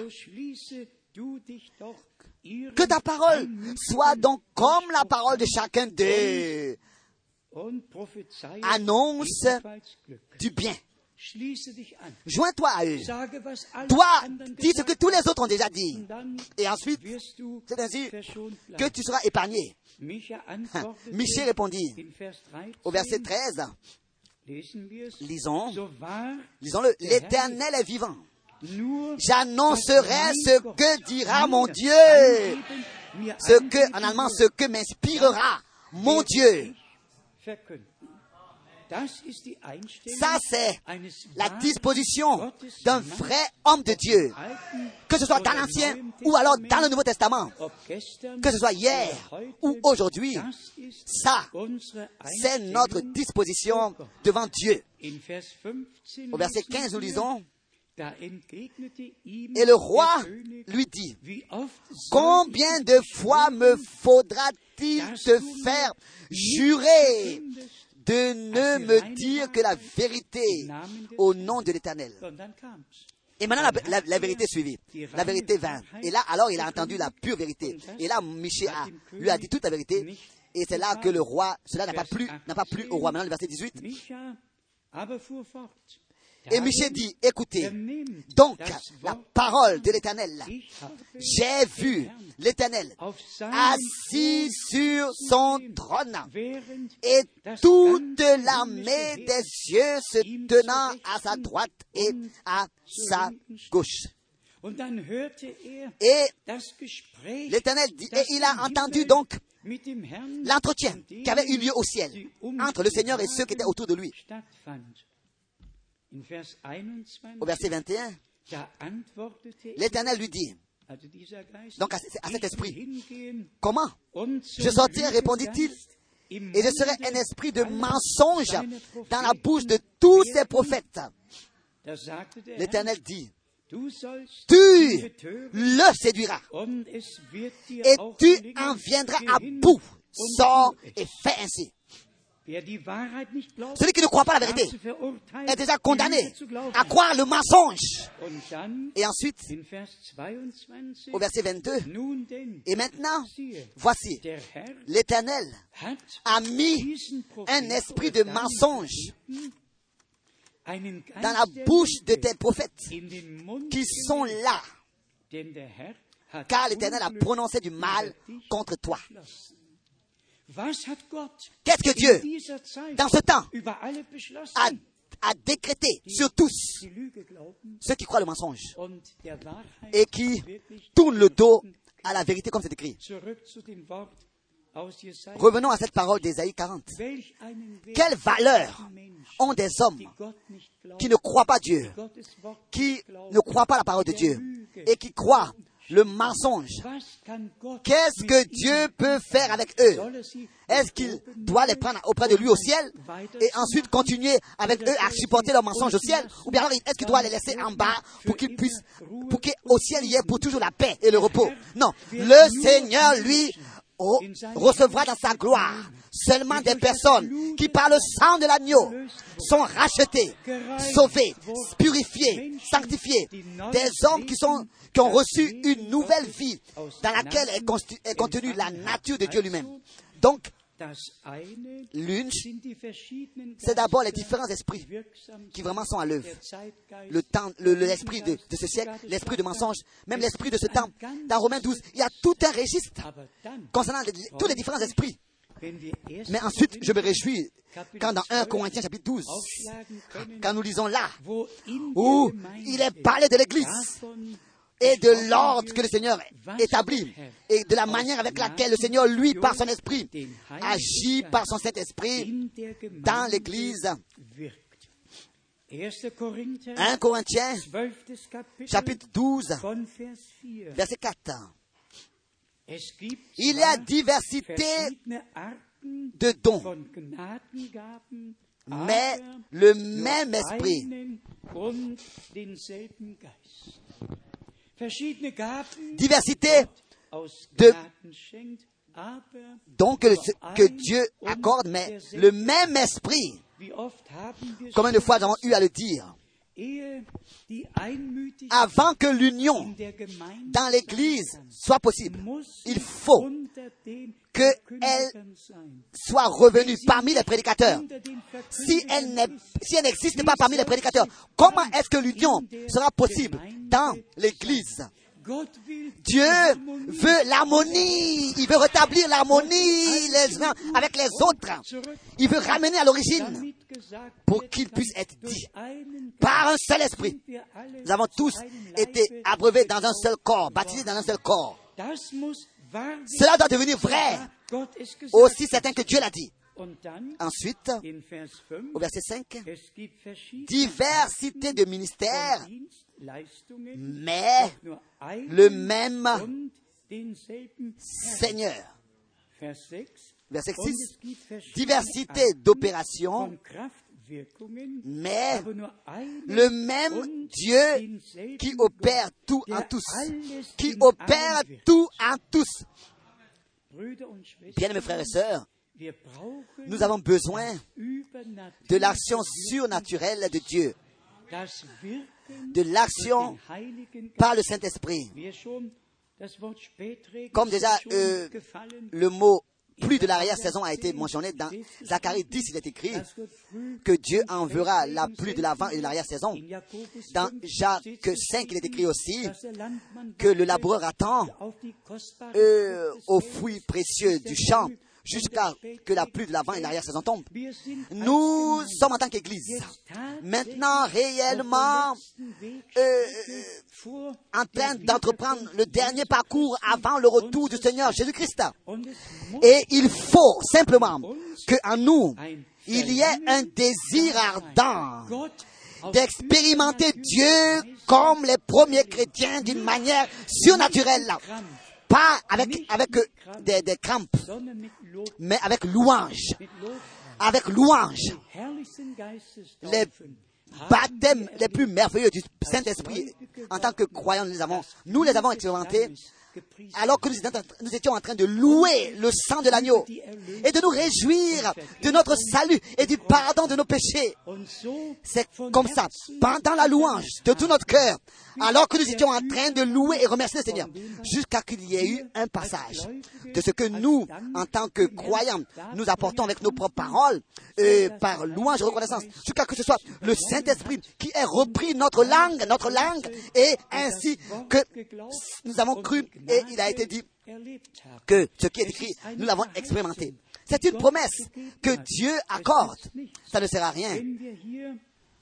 Que ta parole soit donc comme la parole de chacun d'eux. Annonce du bien. Joins-toi à eux. Toi, dis ce que tous les autres ont déjà dit. Et ensuite, c'est ainsi que tu seras épargné. Michel répondit au verset 13. Lisons, lisons-le. L'éternel est vivant. J'annoncerai ce que dira mon Dieu. Ce que, en allemand, ce que m'inspirera mon Dieu. Ça, c'est la disposition d'un vrai homme de Dieu. Que ce soit dans l'Ancien ou alors dans le Nouveau Testament. Que ce soit hier ou aujourd'hui. Ça, c'est notre disposition devant Dieu. Au verset 15, nous lisons. Et le roi lui dit, combien de fois me faudra-t-il te faire jurer de ne me dire que la vérité au nom de l'Éternel. Et maintenant, la, la, la, vérité suivit. La vérité vint. Et là, alors, il a entendu la pure vérité. Et là, Michel a, lui a dit toute la vérité. Et c'est là que le roi, cela n'a pas plu, n'a pas plu au roi. Maintenant, le verset 18. Et Michel dit, écoutez, donc la parole de l'Éternel, j'ai vu l'Éternel assis sur son trône et toute l'armée des cieux se tenant à sa droite et à sa gauche. Et l'Éternel dit, et il a entendu donc l'entretien qui avait eu lieu au ciel entre le Seigneur et ceux qui étaient autour de lui. Au verset 21, Da antwortete er, l'Éternel lui dit, donc à, à cet esprit, comment Je sortirai, répondit-il, Et je serai un esprit de mensonge dans la bouche de tous ces prophètes. L'Éternel dit, tu le séduiras et tu en viendras à bout. Sors et fais ainsi. Celui qui ne croit pas la vérité est déjà condamné à croire le mensonge. Et ensuite, in Vers 22, au verset 22, nun denn, et maintenant, voici, l'Éternel a mis un esprit de mensonge dans la bouche de tes prophètes qui sont là, car l'Éternel a prononcé du mal contre toi. Qu'est-ce que Dieu, dans ce temps, a, a décrété sur tous ceux qui croient le mensonge et qui tournent le dos à la vérité comme c'est écrit. Revenons à cette parole d'Ésaïe 40. Welch einen Wert Quelle valeur ont des hommes qui ne croient pas Dieu, qui ne croient pas la parole de Dieu et qui croient le mensonge. Qu'est-ce que Dieu peut faire avec eux? Est-ce qu'il doit les prendre auprès de lui au ciel et ensuite continuer avec eux à supporter leurs mensonges au ciel? Ou bien est-ce qu'il doit les laisser en bas pour qu'ils puissent, pour qu'au ciel il y ait pour toujours la paix et le repos? Non, le Seigneur lui re- recevra dans sa gloire seulement des personnes qui par le sang de l'agneau sont rachetées, sauvées, purifiées, sanctifiées, des hommes qui sont qui ont reçu une nouvelle vie dans laquelle est, est contenue la nature de Dieu lui-même. Donc, l'une, c'est d'abord les différents esprits qui vraiment sont à l'œuvre. Le temps, le- le- l'esprit de, de ce siècle, l'esprit de mensonge, même l'esprit de ce temps. Dans Romains 12, il y a tout un registre concernant les- tous les différents esprits. Mais ensuite, je me réjouis quand dans 1 Corinthiens chapitre 12, aufschlagen können, quand nous lisons là, où il est parlé de l'Église et de l'ordre que le Seigneur établit et de la manière avec laquelle le Seigneur, lui, par son esprit, agit par son Saint-Esprit dans l'Église. wirkt. 1. Korinther, 1 Corinthiens 12. Kapitel, chapitre 12, von Vers 4. verset 4. Es gibt Il y a diversité de dons, mais le même esprit. Diversité de- que, que Dieu accorde, mais le même esprit. Combien de fois nous avons eu à le dire Avant que l'union dans l'Église soit possible, il faut unter den que Verkündigern sein. soit revenue parmi les prédicateurs. Si elle si n'existe pas parmi les prédicateurs, comment est-ce que l'union sera possible dans l'Église? Dieu veut l'harmonie. Il veut rétablir l'harmonie les uns avec les autres. Il veut ramener à l'origine pour qu'il puisse être dit par un seul esprit. Nous avons tous été abreuvés dans un seul corps, baptisés dans un seul corps. Cela doit devenir vrai, aussi certain que Dieu l'a dit. Ensuite, in Vers 5, au verset 5, es gibt verschiedene diversité de ministères, mais le même. Seigneur. Vers 6, Verset und 6, es gibt verschiedene diversité d'opérations, mais le même Dieu qui opère tout en tous, qui opère tout en tous. Bien, mes frères et sœurs, nous avons besoin de l'action surnaturelle de Dieu, de l'action par le Saint-Esprit. Comme déjà euh, le mot plus de l'arrière-saison a été mentionné dans Zacharie 10, il est écrit que Dieu enverra la pluie de l'avant et de l'arrière-saison. Dans 5 Jacques steht 5, il est écrit aussi que le laboureur attend euh, aux fruits précieux du champ jusqu'à que la pluie de l'avant et de l'arrière-saison tombe. Wir sind als Nous sommes en tant qu'Église maintenant réellement euh, vor en train d'entreprendre le dernier parcours avant le retour du Seigneur Jésus-Christ. Et il faut simplement qu'en nous, il y ait un désir ardent d'expérimenter Dieu comme les premiers chrétiens d'une manière surnaturelle. Pas avec, avec euh, des, crampes, mais avec louange. Avec louange. Les baptêmes les plus merveilleux du Saint-Esprit, en tant que croyants, nous les avons, nous les avons expérimentés alors que nous étions en train de louer le sang de l'agneau et de nous réjouir de notre salut et du pardon de nos péchés. C'est comme ça, pendant la louange de tout notre cœur, alors que nous étions en train de louer et remercier le Seigneur, jusqu'à qu'il y ait eu un passage de ce que nous, en tant que croyants, nous apportons avec nos propres paroles, et par louange et reconnaissance, jusqu'à que ce soit le Saint-Esprit qui ait repris notre langue, notre langue, et ainsi que nous avons cru, et il a été dit que ce qui est écrit, nous l'avons expérimenté. C'est une promesse que Dieu accorde. Ça ne sert à rien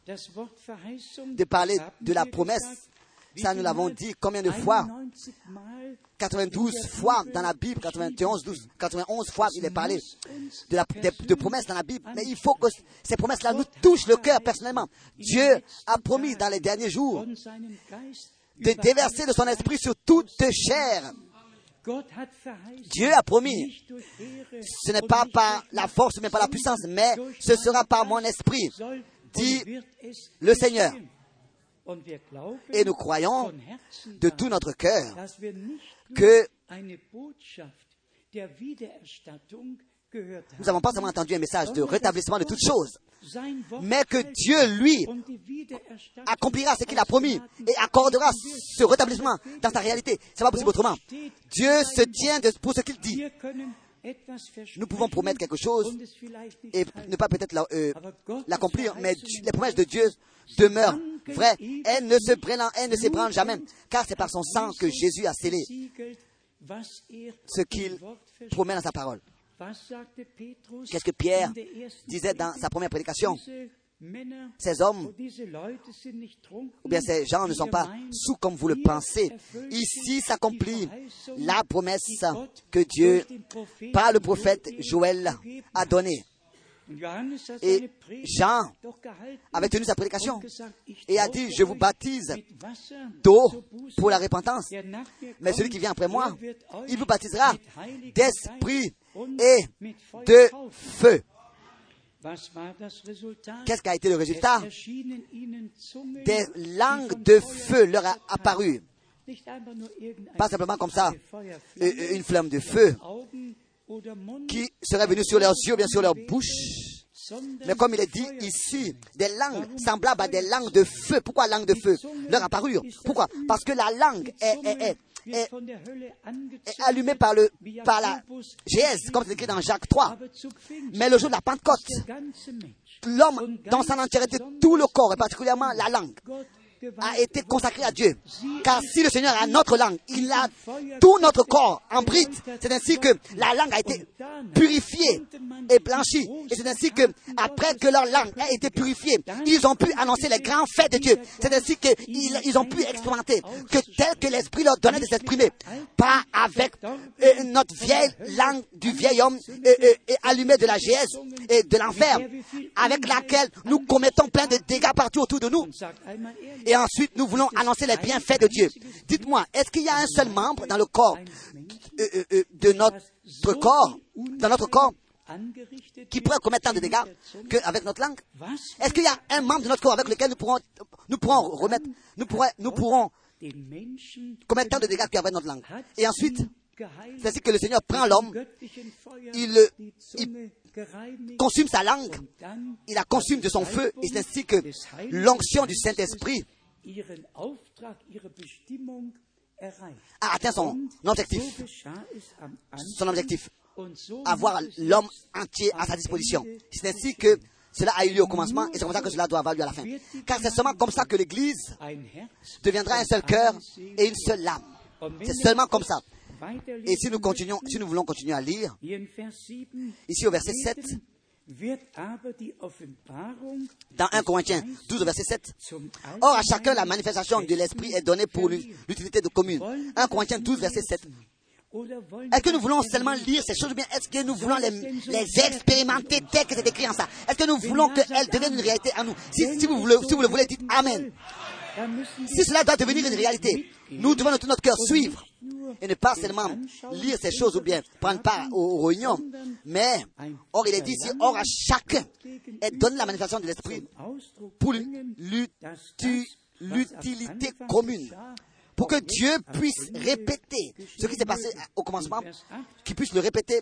de parler de la promesse. Ça, nous l'avons dit combien de fois? 92 fois dans la Bible, 91, 12, 91 fois il est parlé de, de promesses dans la Bible. Mais il faut que ces promesses-là nous touchent le cœur personnellement. Dieu a promis dans les derniers jours de déverser de son esprit sur toute chair. Dieu a promis, ce n'est pas par la force, mais par la puissance, mais ce sera par mon esprit, dit le Seigneur. Et nous croyons de tout notre cœur que nous n'avons pas seulement entendu un message de rétablissement de toutes choses, mais que Dieu, lui, accomplira ce qu'il a promis et accordera ce rétablissement dans sa réalité. C'est pas possible autrement. Dieu se tient pour ce qu'il dit. Nous pouvons promettre quelque chose et ne pas peut-être l'accomplir, mais les promesses de Dieu demeurent vraies. Elles ne se s'ébranlent jamais, car c'est par son sang que Jésus a scellé ce qu'il promet dans sa parole. Qu'est-ce que Pierre disait dans sa première prédication? Ces hommes, ou bien ces gens ne sont pas sous comme vous le pensez. Ici s'accomplit la promesse que Dieu, par le prophète Joël, a donnée. Et Jean avait tenu sa prédication et a dit, je vous baptise d'eau pour la repentance, mais celui qui vient après moi, il vous baptisera d'esprit et de feu. Qu'est-ce qui a été le résultat? Des langues de feu leur a apparu. Pas simplement comme ça, une flamme de feu qui serait venue sur leurs yeux, bien sur leur bouche. Mais comme il est dit ici, des langues semblables à des langues de feu. Pourquoi langues de feu? Leur apparure. Pourquoi? Parce que la langue est, est, est est, est allumé par, le, par la Jésus, comme c'est écrit dans Jacques 3. Mais le jour de la Pentecôte, l'homme dans son entièreté, tout le corps, et particulièrement la langue, a été consacré à Dieu. Car si le Seigneur a notre langue, il a tout notre corps en bride. C'est ainsi que la langue a été purifiée et blanchie. Et c'est ainsi que, après que leur langue a été purifiée, ils ont pu annoncer les grands faits de Dieu. C'est ainsi qu'ils ils ont pu expérimenter que tel que l'Esprit leur donnait de s'exprimer, pas avec euh, notre vieille langue du vieil homme euh, euh, allumée de la GS et de l'enfer, avec laquelle nous commettons plein de dégâts partout autour de nous. Et ensuite, nous voulons annoncer les bienfaits de Dieu. Dites-moi, est-ce qu'il y a un seul membre dans le corps euh, euh, de notre corps, dans notre corps, qui pourrait commettre tant de dégâts qu'avec notre langue? Est-ce qu'il y a un membre de notre corps avec lequel nous pourrons, nous pourrons remettre, nous pourrons, nous pourrons commettre tant de dégâts qu'avec notre langue? Et ensuite, c'est ainsi que le Seigneur prend l'homme, il, il consume sa langue, il la consume de son feu, et c'est ainsi que l'onction du Saint-Esprit a atteint son objectif. Son objectif, avoir l'homme entier à sa disposition. C'est ainsi que cela a eu lieu au commencement et c'est comme ça que cela doit avoir lieu à la fin. Car c'est seulement comme ça que l'Église deviendra un seul cœur et une seule âme. C'est seulement comme ça. Et si nous continuons, si nous voulons continuer à lire, ici au verset 7, dans 1 Corinthiens 12, verset 7, Or à chacun la manifestation de l'Esprit est donnée pour l'utilité de commune. 1 Corinthiens 12, verset 7. Oder wollen Est-ce que nous voulons seulement lire ces choses ou bien est-ce que nous voulons les, les expérimenter telles que c'est écrit en ça? Est-ce que nous voulons qu'elles deviennent une réalité en nous? Si, si vous, voulez, si vous le voulez, dites Amen. Si cela doit devenir une réalité, nous devons de tout notre cœur suivre et ne pas seulement lire ces choses ou bien prendre part aux, réunions, mais, or il est dit ici, or à chacun est donné la manifestation de l'esprit pour l'utilité commune. Pour que Dieu puisse répéter ce qui s'est passé au commencement, qu'il puisse le répéter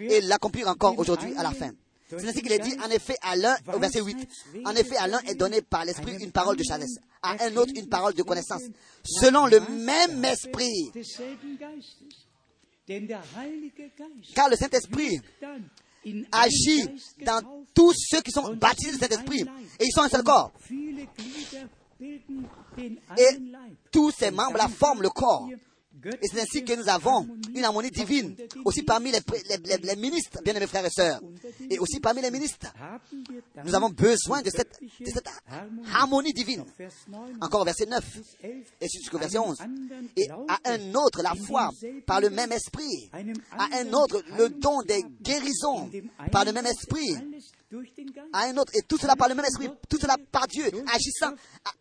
et l'accomplir encore aujourd'hui à la fin. C'est ainsi qu'il est dit, en effet, à l'un, au verset 8, en effet, à l'un est donné par l'Esprit une parole de sagesse, à un autre une parole de connaissance, selon le même esprit. Car le Saint-Esprit agit dans tous ceux qui sont baptisés du Saint-Esprit, et ils sont un seul corps. Et tous ces membres la forment le corps. Et c'est ainsi que nous avons une harmonie divine, aussi parmi les, les- les- les ministres, bien aimés frères et sœurs, et aussi parmi les ministres. Nous avons besoin de cette, de cette harmonie divine. Vers 9 Encore au verset 9 11 et jusqu'au verset 11. Et à un autre la foi par le même esprit. À un autre le don des guérisons par le même esprit. À un autre, et tout cela par le même esprit. Tout cela par Dieu, agissant à-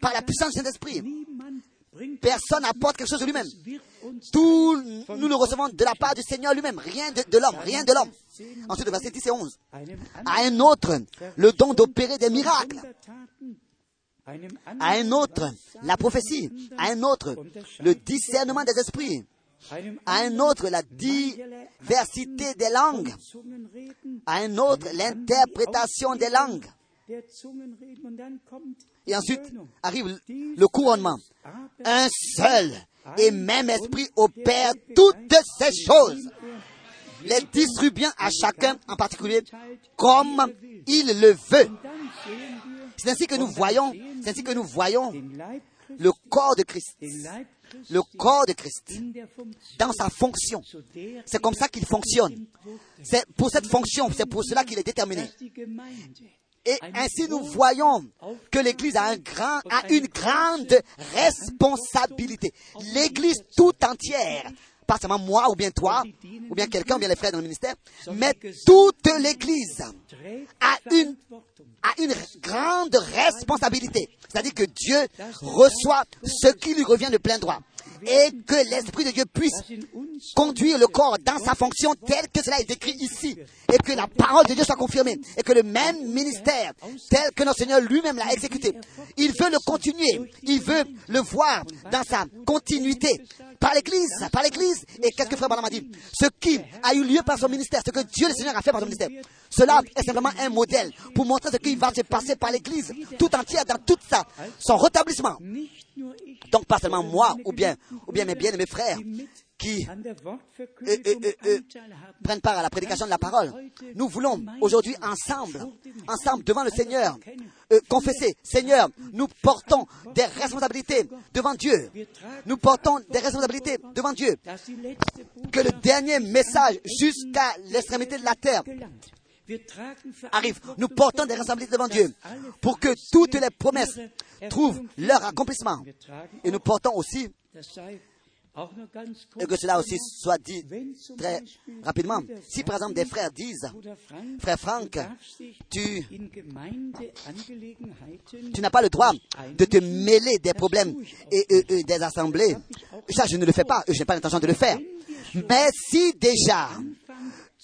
par la puissance du Saint-Esprit. Personne n'apporte quelque chose de lui-même. Tout, nous le recevons de la part du Seigneur lui-même. Rien de, l'homme, rien de l'homme. Ensuite, verset 10 et 11. einem À un autre, le don d'opérer des miracles. À un autre, la prophétie. À un autre, le discernement des esprits. À un autre, la diversité des langues. À un autre, l'interprétation des langues. Et ensuite arrive le couronnement. Un seul et même esprit opère toutes ces choses, les distribuant à chacun en particulier comme il le veut. C'est ainsi que nous voyons, c'est ainsi que nous voyons le corps de Christ, le corps de Christ dans sa fonction. C'est comme ça qu'il fonctionne. C'est pour cette fonction, c'est pour cela qu'il est déterminé. Et ainsi nous voyons que l'Église a, un grand, a une grande responsabilité. L'Église tout entière, pas seulement moi ou bien toi, ou bien quelqu'un, ou bien les frères dans le ministère, mais toute l'Église a une, a une grande responsabilité. C'est-à-dire que Dieu reçoit ce qui lui revient de plein droit. Et que l'Esprit de Dieu puisse conduire le corps dans sa fonction telle que cela est écrit ici. Et que la parole de Dieu soit confirmée. Et que le même ministère, tel que notre Seigneur lui-même l'a exécuté, il veut le continuer. Il veut le voir dans sa continuité. Par l'Église, par l'Église. Et qu'est-ce que Frère Branham a dit Ce qui a eu lieu par son ministère, ce que Dieu le Seigneur a fait par son ministère, cela est simplement un modèle pour montrer ce qui va se passer par l'Église tout entière dans tout ça, son rétablissement. Donc pas seulement moi ou bien, ou bien mes bien-aimés frères qui prennent part à la prédication de la parole. Nous voulons aujourd'hui ensemble, ensemble devant le Seigneur, euh, confesser, Seigneur, nous portons des responsabilités devant Dieu. Nous portons des responsabilités devant Dieu. Que le dernier message jusqu'à l'extrémité de la terre arrive. Nous portons des responsabilités devant Dieu pour que toutes les promesses trouvent leur accomplissement. Et nous portons aussi, et que cela aussi soit dit très rapidement, si par exemple des frères disent, Frère dich tu Tu n'as pas le droit de te mêler des problèmes et, des assemblées. Ça, je ne le fais pas. Je n'ai pas l'intention de le faire. Mais si déjà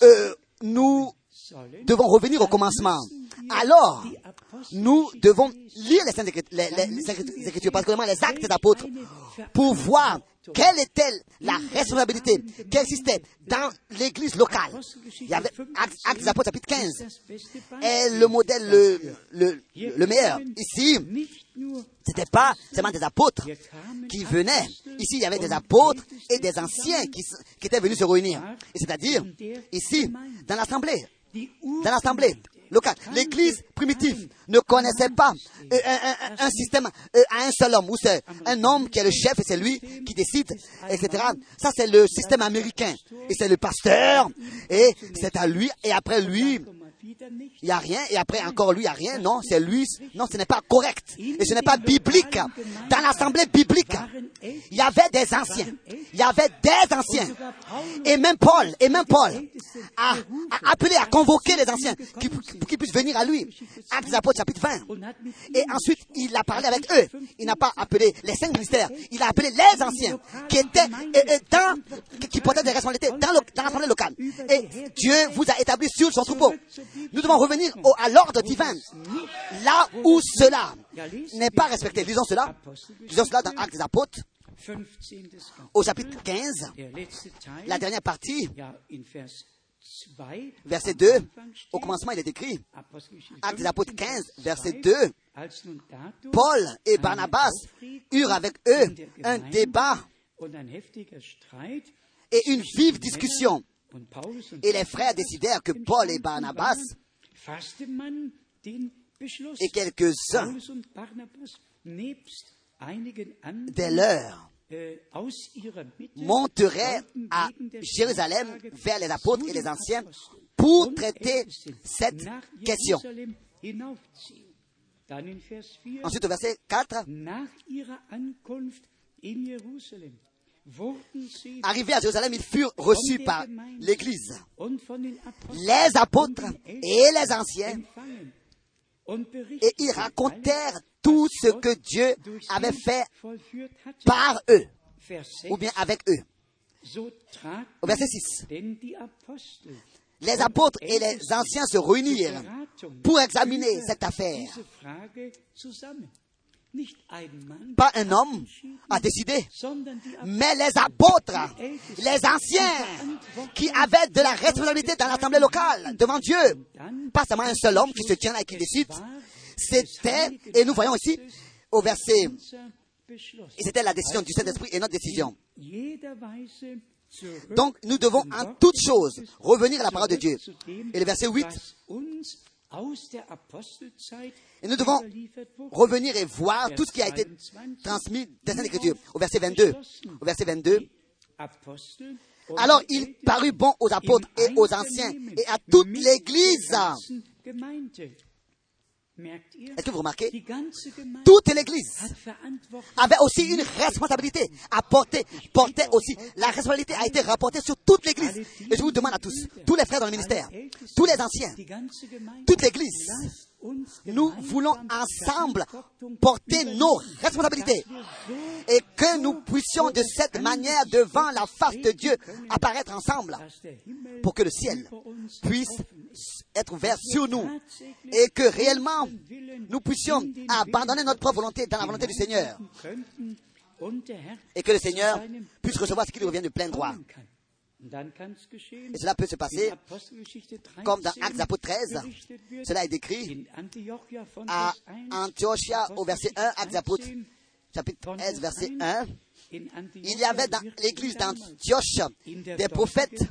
euh, nous devons revenir au commencement, alors nous devons lire les Saintes Écritures, particulièrement les actes des apôtres, pour voir quelle était la responsabilité qui existait dans l'église locale. Il y avait Actes, des apôtres chapitre 15 das beste est le modèle le, le, le meilleur. Ici, Nicht nur C'était pas seulement des apôtres qui venaient. Ici, il y avait des apôtres et des anciens qui, qui étaient venus se réunir. C'est-à-dire, ici, dans l'assemblée, dans l'assemblée locale, l'église primitive ne connaissait pas euh, un, système euh, à un seul homme, où c'est un homme qui est le chef et c'est lui qui décide, etc. Ça, c'est le système américain. Et c'est le pasteur, et c'est à lui, et après lui. Il n'y a rien, et après encore lui, il n'y a rien. Non, c'est lui. Non, ce n'est pas correct. Et ce n'est pas biblique. Dans l'assemblée biblique, il y avait des anciens. Il y avait des anciens. Et même Paul, et même Paul a, a appelé, a convoqué les anciens qui- pour qu'ils puissent venir à lui. Actes des Apôtres, chapitre 20. Und hat mit Et ensuite, il a parlé avec eux. Il n'a pas appelé les cinq ministères. Il a appelé les anciens qui étaient dans, qui- qui portaient des responsabilités dans l'assemblée locale. Et Dieu vous a établi sur son troupeau. Nous devons revenir au- à l'ordre divin. Là où cela n'est pas respecté. Lisons cela. Cela dans Actes des Apôtres 15. Kapitel, au chapitre 15, der letzte Teil, la dernière partie, ja, in Vers 2, verset am 2. Anfang steht, Au commencement, il est écrit. Actes des 15, Apôtres 15, Vers verset 2, 2. als nun dadurch Paul et Barnabas eurent avec eux un débat et une vive discussion. Et les frères décidèrent que Paul et Barnabas et quelques-uns des leurs äh, monteraient à Jérusalem vers les apôtres et les anciens pour traiter cette question. Jerusalem hinaufziehen. Dann in Vers 4, Ensuite, au verset 4, arrivés à Jérusalem, ils furent reçus par l'Église, les apôtres et les anciens, et ils racontèrent tout ce que Dieu avait fait par eux, Vers 6, ou bien avec eux. Au verset 6, denn die Apostel les apôtres et les anciens se réunirent pour examiner cette affaire. Pas un homme a décidé, mais les apôtres, les anciens, qui avaient de la responsabilité dans l'assemblée locale, devant Dieu. Pas seulement un seul homme qui se tient là et qui décide. C'était, et nous voyons ici, au verset, et c'était la décision du Saint-Esprit et notre décision. Donc, nous devons en toute chose revenir à la parole de Dieu. Et le verset 8, et nous devons revenir et voir tout ce qui a été transmis des Saintes Écritures. Au verset 22, au verset 22, Apostel und alors il parut bon aux apôtres et aux anciens et à toute l'église. Est-ce que vous remarquez? Toute l'église avait aussi une responsabilité à porter, portait aussi. La responsabilité a été rapportée sur toute l'église. Et je vous demande à tous, tous les frères dans le ministère, tous les anciens, toute l'église, nous voulons ensemble porter nos responsabilités et que nous puissions de cette manière devant la face de Dieu apparaître ensemble pour que le ciel puisse être ouvert sur nous et que réellement nous puissions abandonner notre propre volonté dans la volonté du Seigneur et que le Seigneur puisse recevoir ce qui lui revient de plein droit. Et cela peut se passer Apostelgeschichte 13 comme dans Actes Apôtres 13. berichtet wird, Cela est décrit à Vers 1, Antiochia au verset 1, Actes Apôtres 13, chapitre von 13 Vers verset 1, 1. in Antiochia Il y avait dans l'église d'Antioche des prophètes,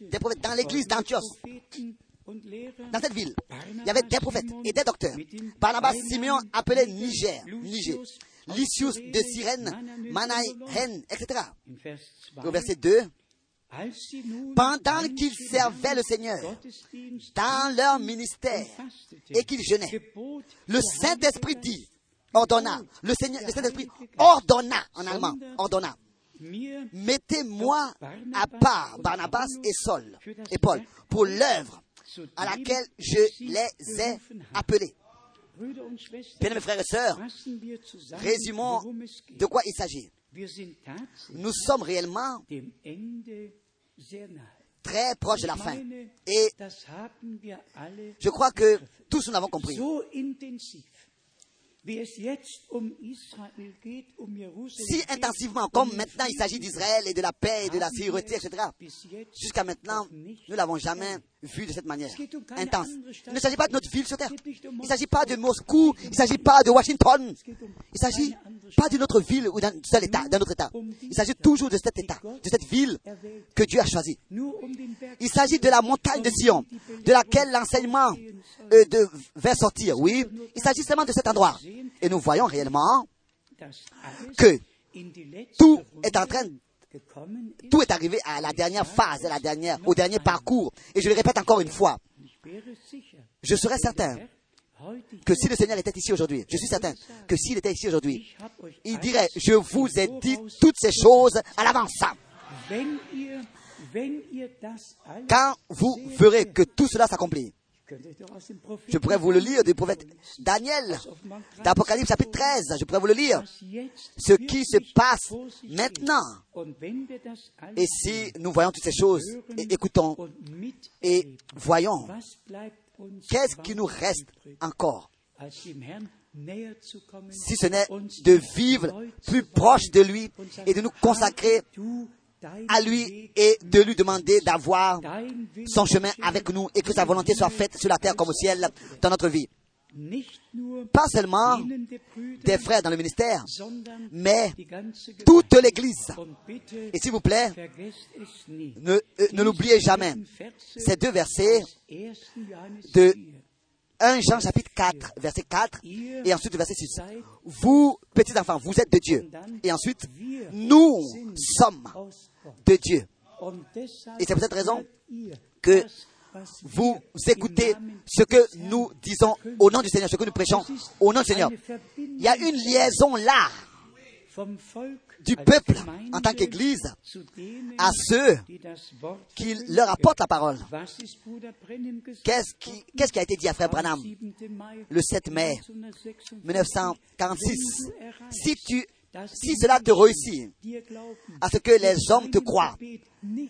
des prophètes dans l'église d'Antioche, dans cette ville. Il y avait des prophètes et des docteurs. Barnabas Simeon appelé Niger, Niger, Lysius de Cyrène, Manahen, etc. Au 2, verset 2, als sie nun pendant qu'ils servaient le Seigneur dans leur ministère et qu'ils jeûnaient, le Saint-Esprit dit, ordonna, le Seigneur, le Saint-Esprit ordonna, en allemand, ordonna, mettez-moi à part Barnabas et Saul et Paul pour l'œuvre à laquelle je les ai appelés. Schwestern, Bien-aimés frères et sœurs, résumons de quoi il s'agit. Nous sommes réellement très proches de la fin. Et je crois que tous nous l'avons compris. um um Si intensivement, um comme maintenant il s'agit d'Israël et de la paix et de la sécurité, etc., jusqu'à maintenant, nous l'avons jamais vu de cette manière intense. Il ne s'agit pas de notre ville sur terre. Il ne s'agit pas de Moscou. Il ne s'agit pas de Washington. Il ne s'agit pas de notre ville ou d'un seul État, d'un autre État. Il s'agit toujours de cet État, de cette ville que Dieu a choisie. Il s'agit de la montagne de Sion, de laquelle l'enseignement euh, devait sortir. Oui, il s'agit seulement de cet endroit. Et nous voyons réellement que tout est en train. Tout est arrivé à la dernière phase, à la dernière, au dernier parcours. Et je le répète encore une fois. Je serais certain que si le Seigneur était ici aujourd'hui, je suis certain que s'il était ici aujourd'hui, il dirait, je vous ai dit toutes ces choses à l'avance. Quand vous verrez que tout cela s'accomplit, je pourrais vous le lire du prophète Daniel, d'Apocalypse chapitre 13, je pourrais vous le lire, ce qui se passe maintenant. Et si nous voyons toutes ces choses, et écoutons et voyons, qu'est-ce qui nous reste encore? Si ce n'est de vivre plus proche de lui et de nous consacrer à lui et de lui demander d'avoir son chemin avec nous et que sa volonté soit faite sur la terre comme au ciel dans notre vie. Pas seulement des frères dans le ministère, mais toute l'Église. Et s'il vous plaît, ne, euh, l'oubliez jamais. Ces deux versets de 1 Jean chapitre 4, verset 4, et ensuite verset 6. Vous, petits enfants, vous êtes de Dieu. Et ensuite, nous sommes de Dieu. Et c'est pour cette raison que vous écoutez ce que nous disons au nom du Seigneur, ce que nous prêchons au nom du Seigneur. Il y a une liaison là du peuple en tant qu'Église à ceux qui leur apportent la parole. Qu'est-ce qui, a été dit à Frère Branham le 7 mai 1946 Si tu si cela te réussit, à ce que les hommes te croient,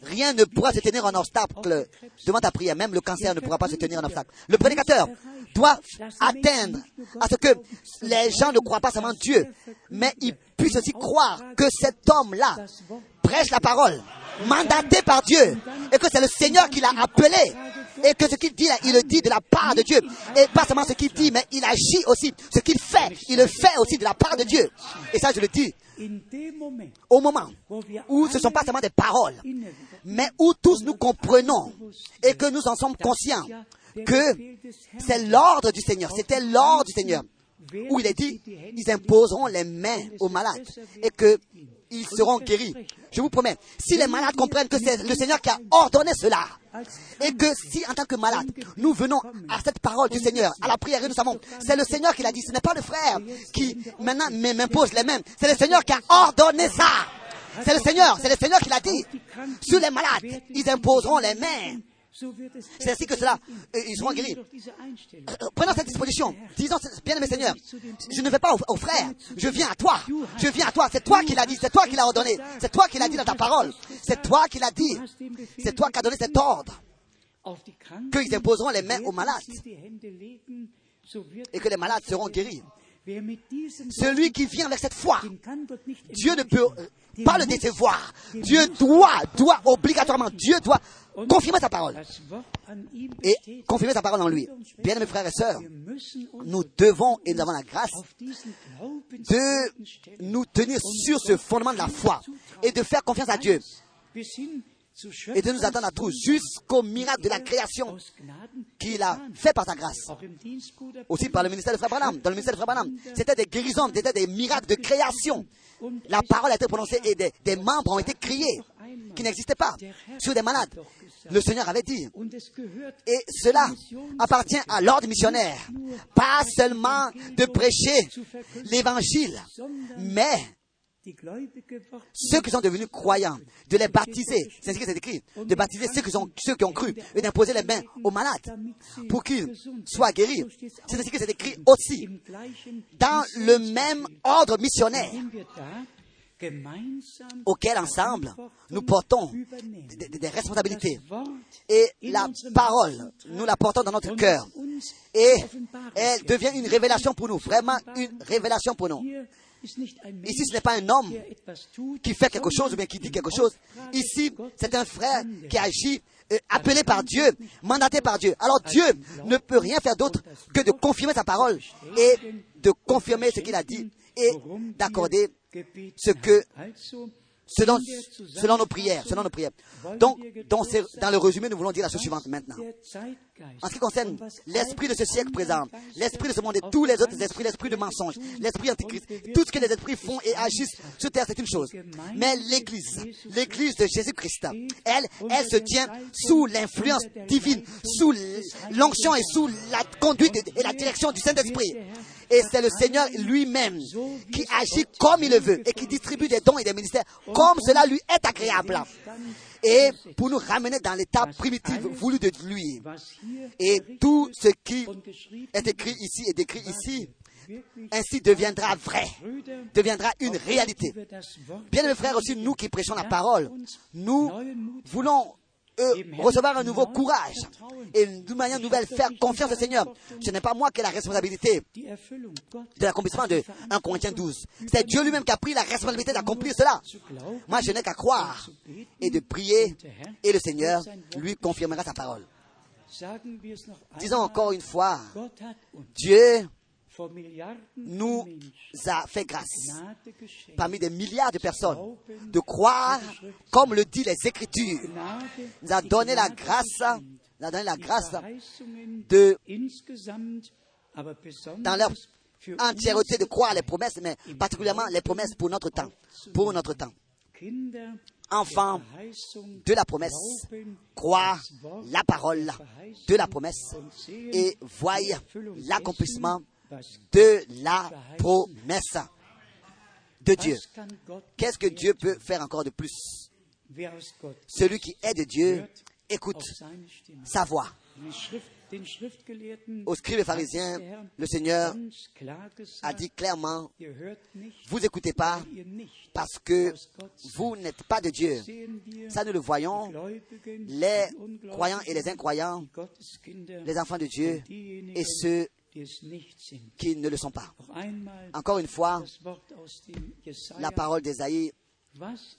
rien ne pourra se tenir en obstacle. devant ta prière. Même le cancer ne pourra pas se tenir en obstacle. Le prédicateur doit atteindre à ce que les gens ne croient pas seulement Dieu, mais ils puissent aussi croire que cet homme-là prêche la parole, mandaté par Dieu, et que c'est le Seigneur qui l'a appelé, et que ce qu'il dit, il le dit de la part de Dieu, et pas seulement ce qu'il dit, mais il agit aussi, ce qu'il fait, il le fait aussi de la part de Dieu. Et ça, je le dis au moment où ce ne sont pas seulement des paroles, mais où tous nous comprenons et que nous en sommes conscients que c'est l'ordre du Seigneur, c'était l'ordre du Seigneur, où il est dit, ils imposeront les mains aux malades et qu'ils seront guéris. Je vous promets, si les malades comprennent que c'est le Seigneur qui a ordonné cela, et que si en tant que malade, nous venons à cette parole du Seigneur, à la prière, et nous savons, c'est le Seigneur qui l'a dit, ce n'est pas le frère qui maintenant m'impose les mêmes, c'est le Seigneur qui a ordonné ça. C'est le Seigneur, c'est le Seigneur qui l'a dit. Sur les malades, ils imposeront les mains. C'est ainsi que cela, euh, ils seront guéris. Euh, prenons cette disposition. Disons, bien aimé Seigneur, je ne vais pas au, au frère, je viens à toi. Je viens à toi. C'est toi qui l'as dit, c'est toi qui l'as ordonné. C'est toi qui l'as dit dans ta parole. C'est toi qui l'as dit. C'est toi qui as donné cet ordre. Qu'ils imposeront les mains aux malades. Et que les malades seront guéris. Celui qui vient avec cette foi, Dieu ne peut pas le décevoir. Dieu doit, doit obligatoirement, Dieu doit confirmer sa parole. Et confirmer sa parole en lui. Bien mes frères et sœurs, nous devons et nous avons la grâce de nous tenir sur ce fondement de la foi et de faire confiance à Dieu et de nous attendre à tout jusqu'au miracle de la création qu'il a fait par sa grâce. Aussi par le ministère de Frère Branham. Dans le ministère de Frère Branham, c'était des guérisons, c'était des miracles de création. La parole a été prononcée et des, des membres ont été criés qui n'existaient pas sur des malades. Le Seigneur avait dit. Et cela appartient à l'ordre missionnaire. Pas seulement de prêcher l'évangile, mais ceux qui sont devenus croyants, de les baptiser, c'est ce qui est écrit, de baptiser ceux qui, ont, ceux qui ont cru et d'imposer les mains aux malades pour qu'ils soient guéris. C'est ce qui est écrit aussi dans le même ordre missionnaire auquel ensemble nous portons des, des, des responsabilités. Et la parole, nous la portons dans notre cœur. Et elle devient une révélation pour nous, vraiment une révélation pour nous. Ici, ce n'est pas un homme qui fait quelque chose ou bien qui dit quelque chose. Ici, c'est un frère qui agit euh, appelé par Dieu, mandaté par Dieu. Alors Dieu ne peut rien faire d'autre que de confirmer sa parole et de confirmer ce qu'il a dit et d'accorder ce que selon, selon nos prières, selon nos prières. Donc, dans, dans le résumé, nous voulons dire la chose suivante maintenant. En ce qui concerne l'esprit de ce siècle présent, l'esprit de ce monde et tous les autres esprits, l'esprit de mensonge, l'esprit antichrist, tout ce que les esprits font et agissent sur terre, c'est une chose. Mais l'Église, l'Église de Jésus-Christ, elle, elle se tient sous l'influence divine, sous l'onction et sous la conduite et la direction du Saint-Esprit. Et c'est le Seigneur lui-même qui agit comme il le veut et qui distribue des dons et des ministères comme cela lui est agréable. Et pour nous ramener dans l'état primitif voulu de lui. Et tout ce qui est écrit ici et décrit ici, ainsi deviendra vrai, deviendra une réalité. Bien mes frères, aussi nous qui prêchons la parole, nous voulons recevoir un nouveau courage et d'une manière nouvelle faire confiance au Seigneur. Ce n'est pas moi qui ai la responsabilité de l'accomplissement de 1 Corinthiens 12. C'est Dieu lui-même qui a pris la responsabilité d'accomplir cela. Moi, je n'ai qu'à croire et de prier et le Seigneur lui confirmera sa parole. Disons encore une fois, Dieu nous a fait grâce parmi des milliards de personnes de croire comme le dit les Écritures. Nous a donné la grâce, nous a donné la grâce de, dans leur entièreté de croire les promesses, mais particulièrement les promesses pour notre temps. Pour notre temps. Enfants de la promesse, croire la parole de la promesse et voyez l'accomplissement de la promesse de Dieu. Qu'est-ce que Dieu peut faire encore de plus? Celui qui est de Dieu écoute sa voix. Aux scribes pharisiens, le Seigneur a dit clairement, vous écoutez pas parce que vous n'êtes pas de Dieu. Ça, nous le voyons, les croyants et les incroyants, les enfants de Dieu et ceux qui ne le sont pas. Encore une fois, la parole d'Ésaïe, Mensch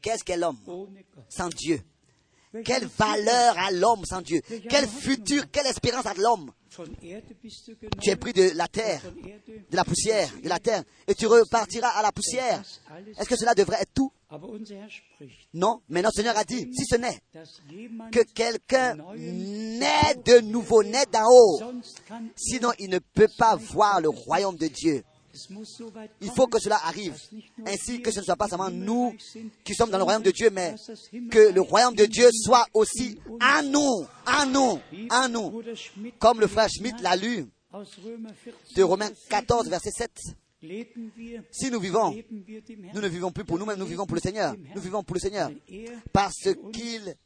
qu'est-ce qu'est l'homme sans Dieu? Quelle valeur a l'homme sans Dieu. Quel futur, quelle espérance a l'homme. Tu es pris de la terre, de la poussière, de la terre, et tu repartiras à la poussière. Est-ce que cela devrait être tout? Non, mais notre Seigneur a dit, si ce n'est que quelqu'un naît de nouveau, naît d'en haut, sinon il ne peut pas voir le royaume de Dieu. Il faut que cela arrive, ainsi que ce ne soit pas seulement nous qui sommes dans le royaume de Dieu, mais que le royaume de Dieu soit aussi en nous, en nous, en nous. Comme le frère Schmidt l'a lu aus Römer 14, de Romains Vers 14, 7, verset 7. leben wir, Si nous vivons, nous ne vivons plus pour nous-mêmes, nous vivons pour le Seigneur. Nous vivons pour le Seigneur. Parce qu'il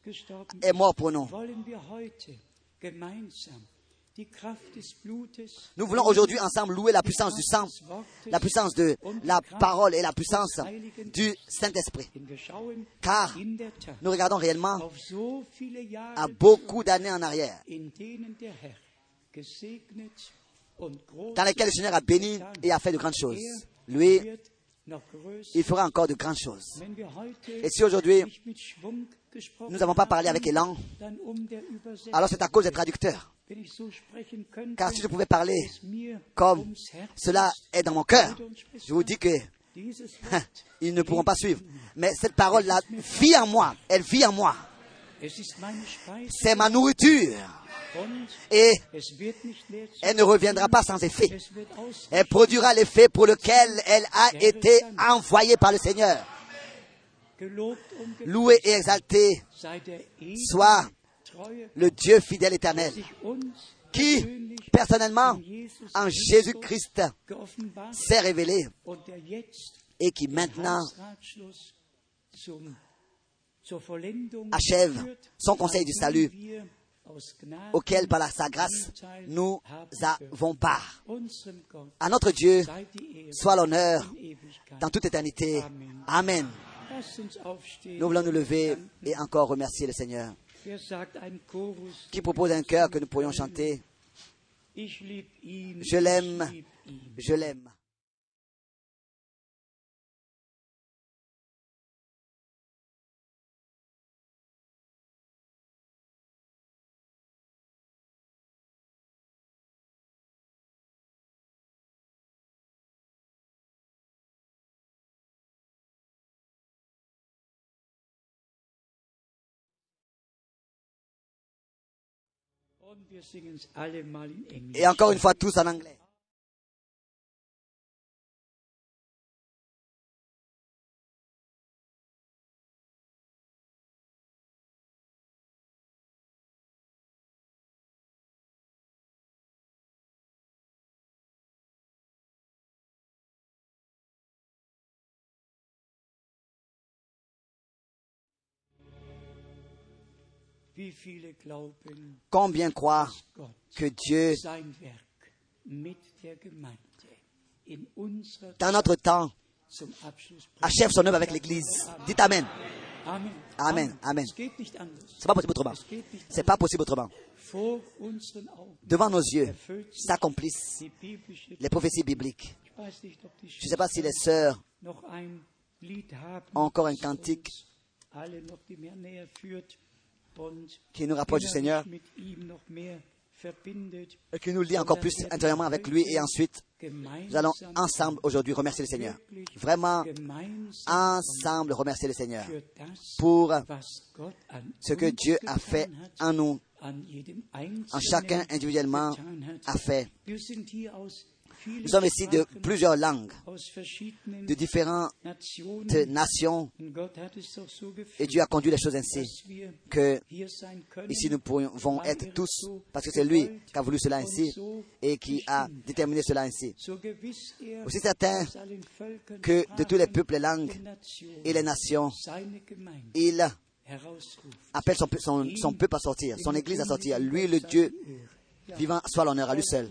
est mort pour nous. Nous voulons aujourd'hui ensemble louer la puissance du sang, la puissance de la parole et la puissance du Saint-Esprit. Car nous regardons réellement à beaucoup d'années en arrière, dans lesquelles le Seigneur a béni et a fait de grandes choses. Lui, noch größer. il fera encore de grandes choses. Et si aujourd'hui, nous n'avons pas parlé avec élan, um alors c'est à cause des traducteurs. Car si je pouvais parler comme cela est dans mon cœur, je vous dis que ils ne pourront pas suivre. Mais cette parole-là vit en moi. Elle vit en moi. C'est ma nourriture. Et elle ne reviendra pas sans effet. Elle produira l'effet pour lequel elle a été envoyée par le Seigneur. Loué et exalté soit le Dieu fidèle éternel, qui, personnellement, en Jésus-Christ, s'est révélé et qui maintenant achève son conseil du salut auquel, par sa grâce, nous avons part. À notre Dieu soit l'honneur dans toute éternité. Amen. Nous voulons nous lever et encore remercier le Seigneur, Qui propose un cœur que nous pourrions chanter. Je l'aime. Je l'aime. Et encore une fois, tous en anglais. Combien croient Gott que Dieu, dans notre temps, achève son œuvre avec l'Église Dites Amen. Amen. Amen. C'est pas possible autrement. C'est pas possible autrement. Devant nos yeux s'accomplissent les prophéties bibliques. Je ne sais pas si les sœurs ont encore un cantique qui nous rapproche du Seigneur mehr verbindet. et qui nous lie encore plus intérieurement avec lui. Et ensuite, nous allons ensemble aujourd'hui remercier le Seigneur. Vraiment, ensemble remercier le Seigneur pour ce que Dieu a fait en nous, en chacun individuellement a fait. Nous sommes ici de plusieurs langues, de différentes nations, et Dieu a conduit les choses ainsi que ici nous pouvons être tous, parce que c'est lui qui a voulu cela ainsi et qui a déterminé cela ainsi. Aussi certain que de tous les peuples et langues et les nations, il appelle son peuple à sortir, son église à sortir. Lui, le Dieu vivant, soit l'honneur à lui seul.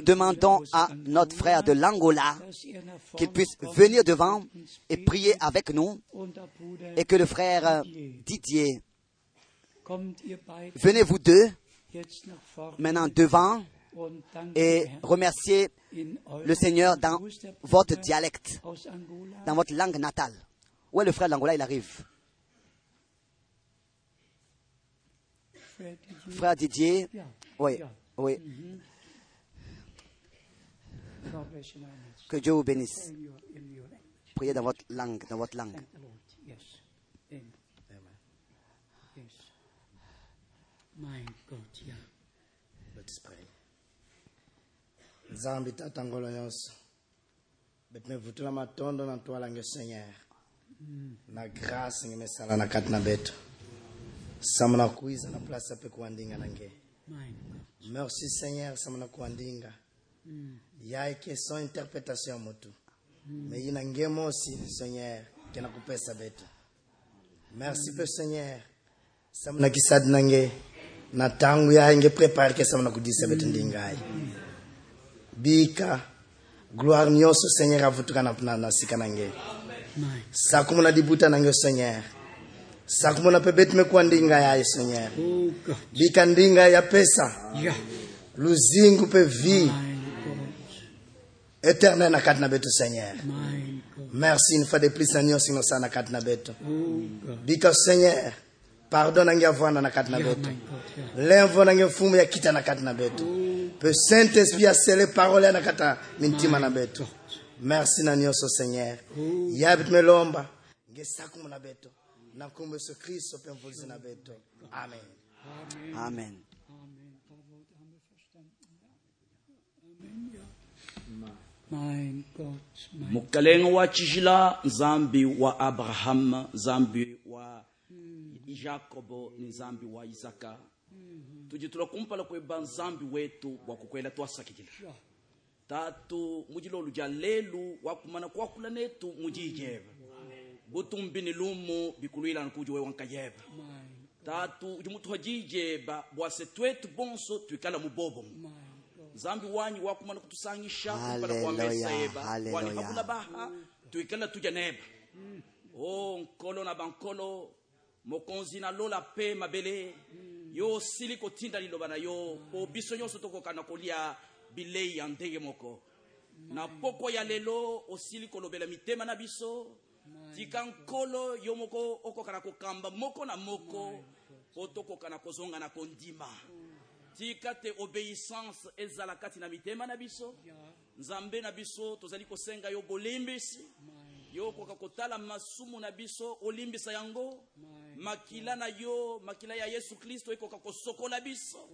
nous demandons à notre frère de l'Angola qu'il puisse venir devant et prier avec nous et que le frère euh, Didier, venez vous deux maintenant devant et remerciez le Seigneur dans votre dialecte, dans votre langue natale. Où est le frère de l'Angola? Il arrive. Frère Didier. Oui, oui, que Dieu vous bénisse. Priez dans votre langue, dans votre langue. Nzambe tata ngolo nyonso betumevutula matondo na ntwala nge seigneur. Na grâce nge mesala na kati na betu sama na kuiza na place ape merci seigneur sama na ya eke son interprétation ya motu. Me ye na nge mosi seigneur ke na kupesa betu merci mpe seigneur. Sama na kisadi na nge na ntango yaye nge prépare ke sama na kudisa betu ndingayi bika gloire nyonso seigneur avutuka na, na, na sika na nge. Sakumu na dibuta na nge seigneur. Sakumu na mpe betu mekuwa ndinga yaye seigneur. Oh bika ndinga ya pesa. Luzingu mpe vie. Éternel na kati na betu seigneur. Merci une fois de plus na nyonso inosala na kati na betu Oh bika seigneur pardon na nge avwanda na kati na betu lemvo na nge mfumu ya kita na kati na betu mpe saint esprit asele parole ya na kati na mintima na betu merci na nyonso seigneur. Yabi tumelomba nge sakumu na betu na nkombo yesu kristo mpe mvulisi na betu amen. Amen. Mein mukalenga wa tshijila nzambi wa abrahamu nzambi wa jakobo ni nzambi wa isaka. Tuji kumpala kweba nzambi wetu wakukwela twasakikila tatu mujilolu ja lelu wakumana kwakula netu mujijeva. Butumbi ni lumu bikulwilana kuji we wankayeva tatu uji mutu hajijeba bwase twetu bonso twikala mubobo nzambi wanyi wakumana kutusangisha mesa Hallelujah, yeba. Hallelujah. habula baha. Twikala tuja neba o nkolo na bankolo mokonzi na lola pe mabele. Yo osili kotinda liloba na yo. Po biso nyonso tokokana kolia bilei ya ndenge moko. Na poko ya lelo osili kolobela mitema na biso. Tika nkolo yo moko okokana kokamba moko na moko. Po tokokana kozonga na kondima tika te obéissance ezala kati na mitema na biso. Nzambe na biso tozali kosenga yo bolimbisi. Yo okoka kotala masumu na biso olimbisa yango. Makila na yo makila ya yesu kristo ekoka kosokola biso.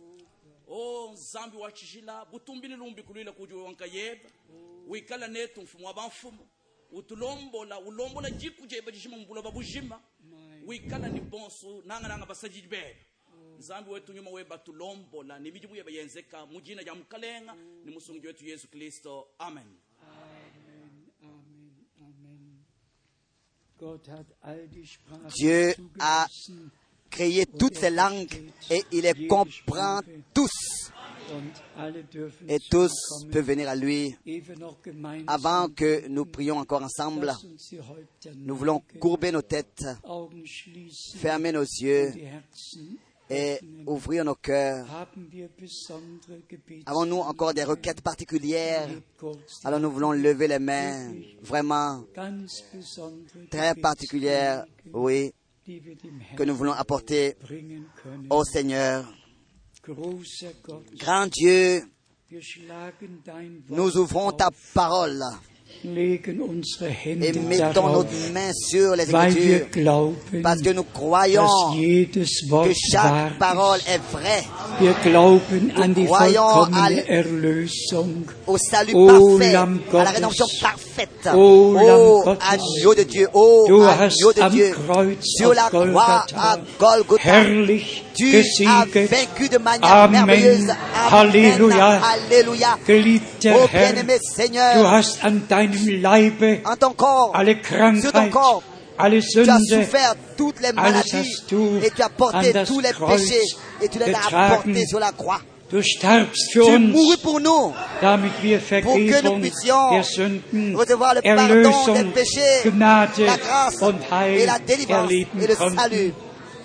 O nzambe wa tshijila butumbi ni lumbi kuluila kuji wanka yeba. Wikala netu mfumu wa banfumu utulombola ulombola jiku jeba jishima mbula babujima wikala ni bonso nanga nanga basaji beba amen Dieu a créé toutes ces langues et il les comprend tous. Et tous peuvent venir à lui. Avant que nous prions encore ensemble, nous voulons courber nos têtes, fermer nos yeux et ouvrir nos cœurs. Avons-nous encore des requêtes particulières? Alors nous voulons lever les mains, vraiment très particulières, oui, que nous voulons apporter au Seigneur. Grand Dieu, nous ouvrons ta parole et mettons nos mains sur les Écritures parce que nous croyons que chaque parole est vraie. Die croyons à au salut parfait, à la rédemption parfaite. Oh, Oh, agneau de Dieu, oh, agneau de Dieu, sur la croix à Golgotha, tu as vaincu de manière Amen. merveilleuse. Alléluia. Geliebter Oh bien-aimé Seigneur, en ton corps, sur ton corps, tu as souffert toutes les maladies et tu as porté tous les péchés et tu les as apportés sur la croix. Du für uns, mouru pour nous, damit wir pour que nous Vergebung puissions der Sünden, recevoir le pardon des Erlösung, péchés, Gnade la grâce und et Heil la délivrance erleben et le konnten. salut.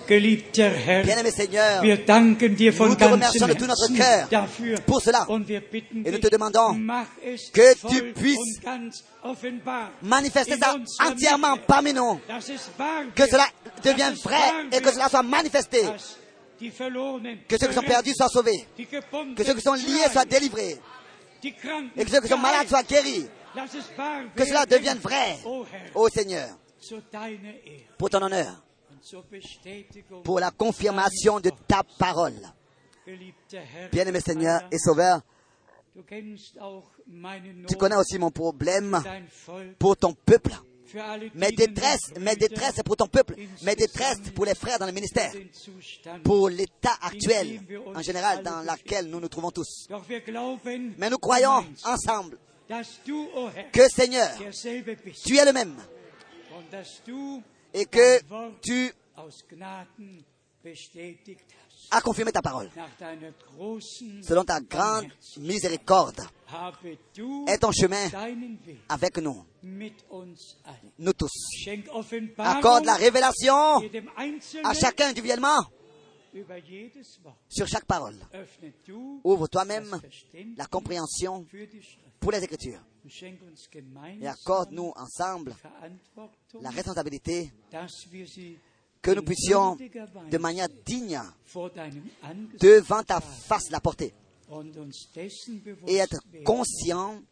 Geliebter Herr, Bien-aimé Seigneur, wir danken dir von Nous te ganzem remercions de tout notre Herzen cœur dafür. pour cela. Und wir bitten Et nous dich, te demandons mach es que voll tu puisses und ganz offenbar manifester ça unserer entièrement parmi nous, dass es wahr que cela devienne vrai et que cela soit manifesté, que ceux qui sont perdus soient sauvés, que ceux qui sont liés soient délivrés. Et que ceux qui sont malades soient guéris, que cela devienne vrai, ô Seigneur, pour ton honneur, pour la confirmation de ta parole. Bien-aimé Seigneur et Sauveur, tu connais aussi mon problème pour ton peuple. Mes détresses, mes détresses pour ton peuple, mes détresses pour les frères dans le ministère, pour l'état actuel en général dans lequel nous nous trouvons tous. Mais nous croyons ensemble dass du, o Herr, que Seigneur, tu es le même et que tu as confirmé ta parole. Selon ta grande miséricorde, est ton chemin avec nous, nous tous. Accorde la révélation à chacun individuellement. sur chaque parole. Ouvre toi-même la compréhension pour les Écritures. Et accorde-nous ensemble la responsabilité que nous puissions de manière digne devant ta face la porter et être conscient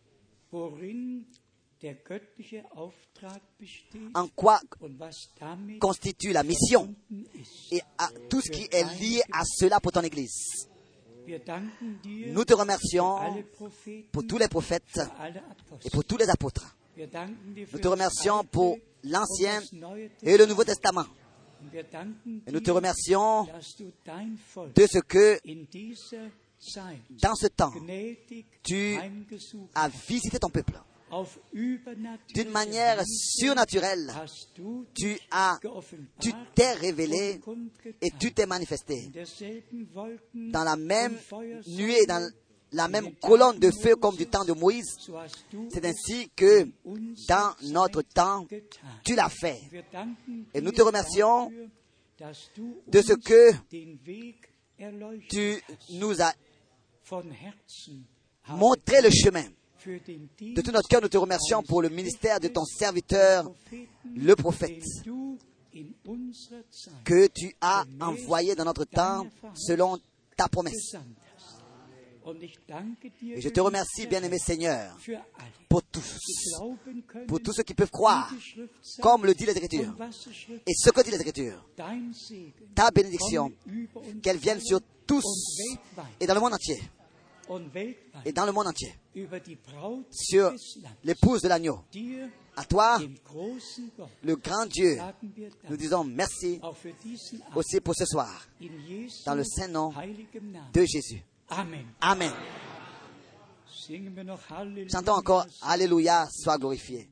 en quoi constitue la mission et à tout ce qui est lié à cela pour ton Église. Nous te remercions pour tous les prophètes et pour tous les apôtres. Nous te remercions pour l'Ancien et le Nouveau Testament. Et nous te remercions de ce que dans ce temps, tu as visité ton peuple. D'une manière surnaturelle, tu as, tu t'es révélé et tu t'es manifesté dans la même nuée, dans la même colonne de feu comme du temps de Moïse. C'est es ainsi que dans notre temps, tu l'as fait. Et nous te remercions de ce que Tu nous as Montré le chemin. De tout notre cœur, nous te remercions pour le ministère de ton serviteur, le prophète, que tu as envoyé dans notre temps selon ta promesse. Et je te remercie, bien-aimé Seigneur, pour tous, pour tous ceux qui peuvent croire, comme le dit Schrift et ce que dit Segen ta bénédiction, qu'elle vienne sur tous et dans le monde entier, et dans le monde entier, sur l'épouse de l'agneau. À toi, le grand Dieu, nous disons merci aussi pour ce soir, dans le saint nom de Jésus. Amen. Chantons encore Alléluia, sois glorifié.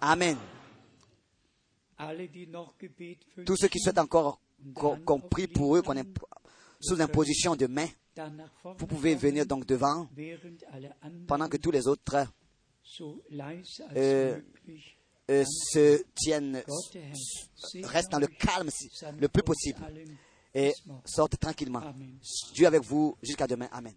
Amen. Tous ceux qui souhaitent encore qu'on prie pour eux, qu'on est sous imposition de main, vous pouvez venir donc devant pendant que tous les autres äh, möglich euh, se tiennent, restent dans le calme le plus possible et sortent tranquillement. Dieu avec vous jusqu'à demain. Amen.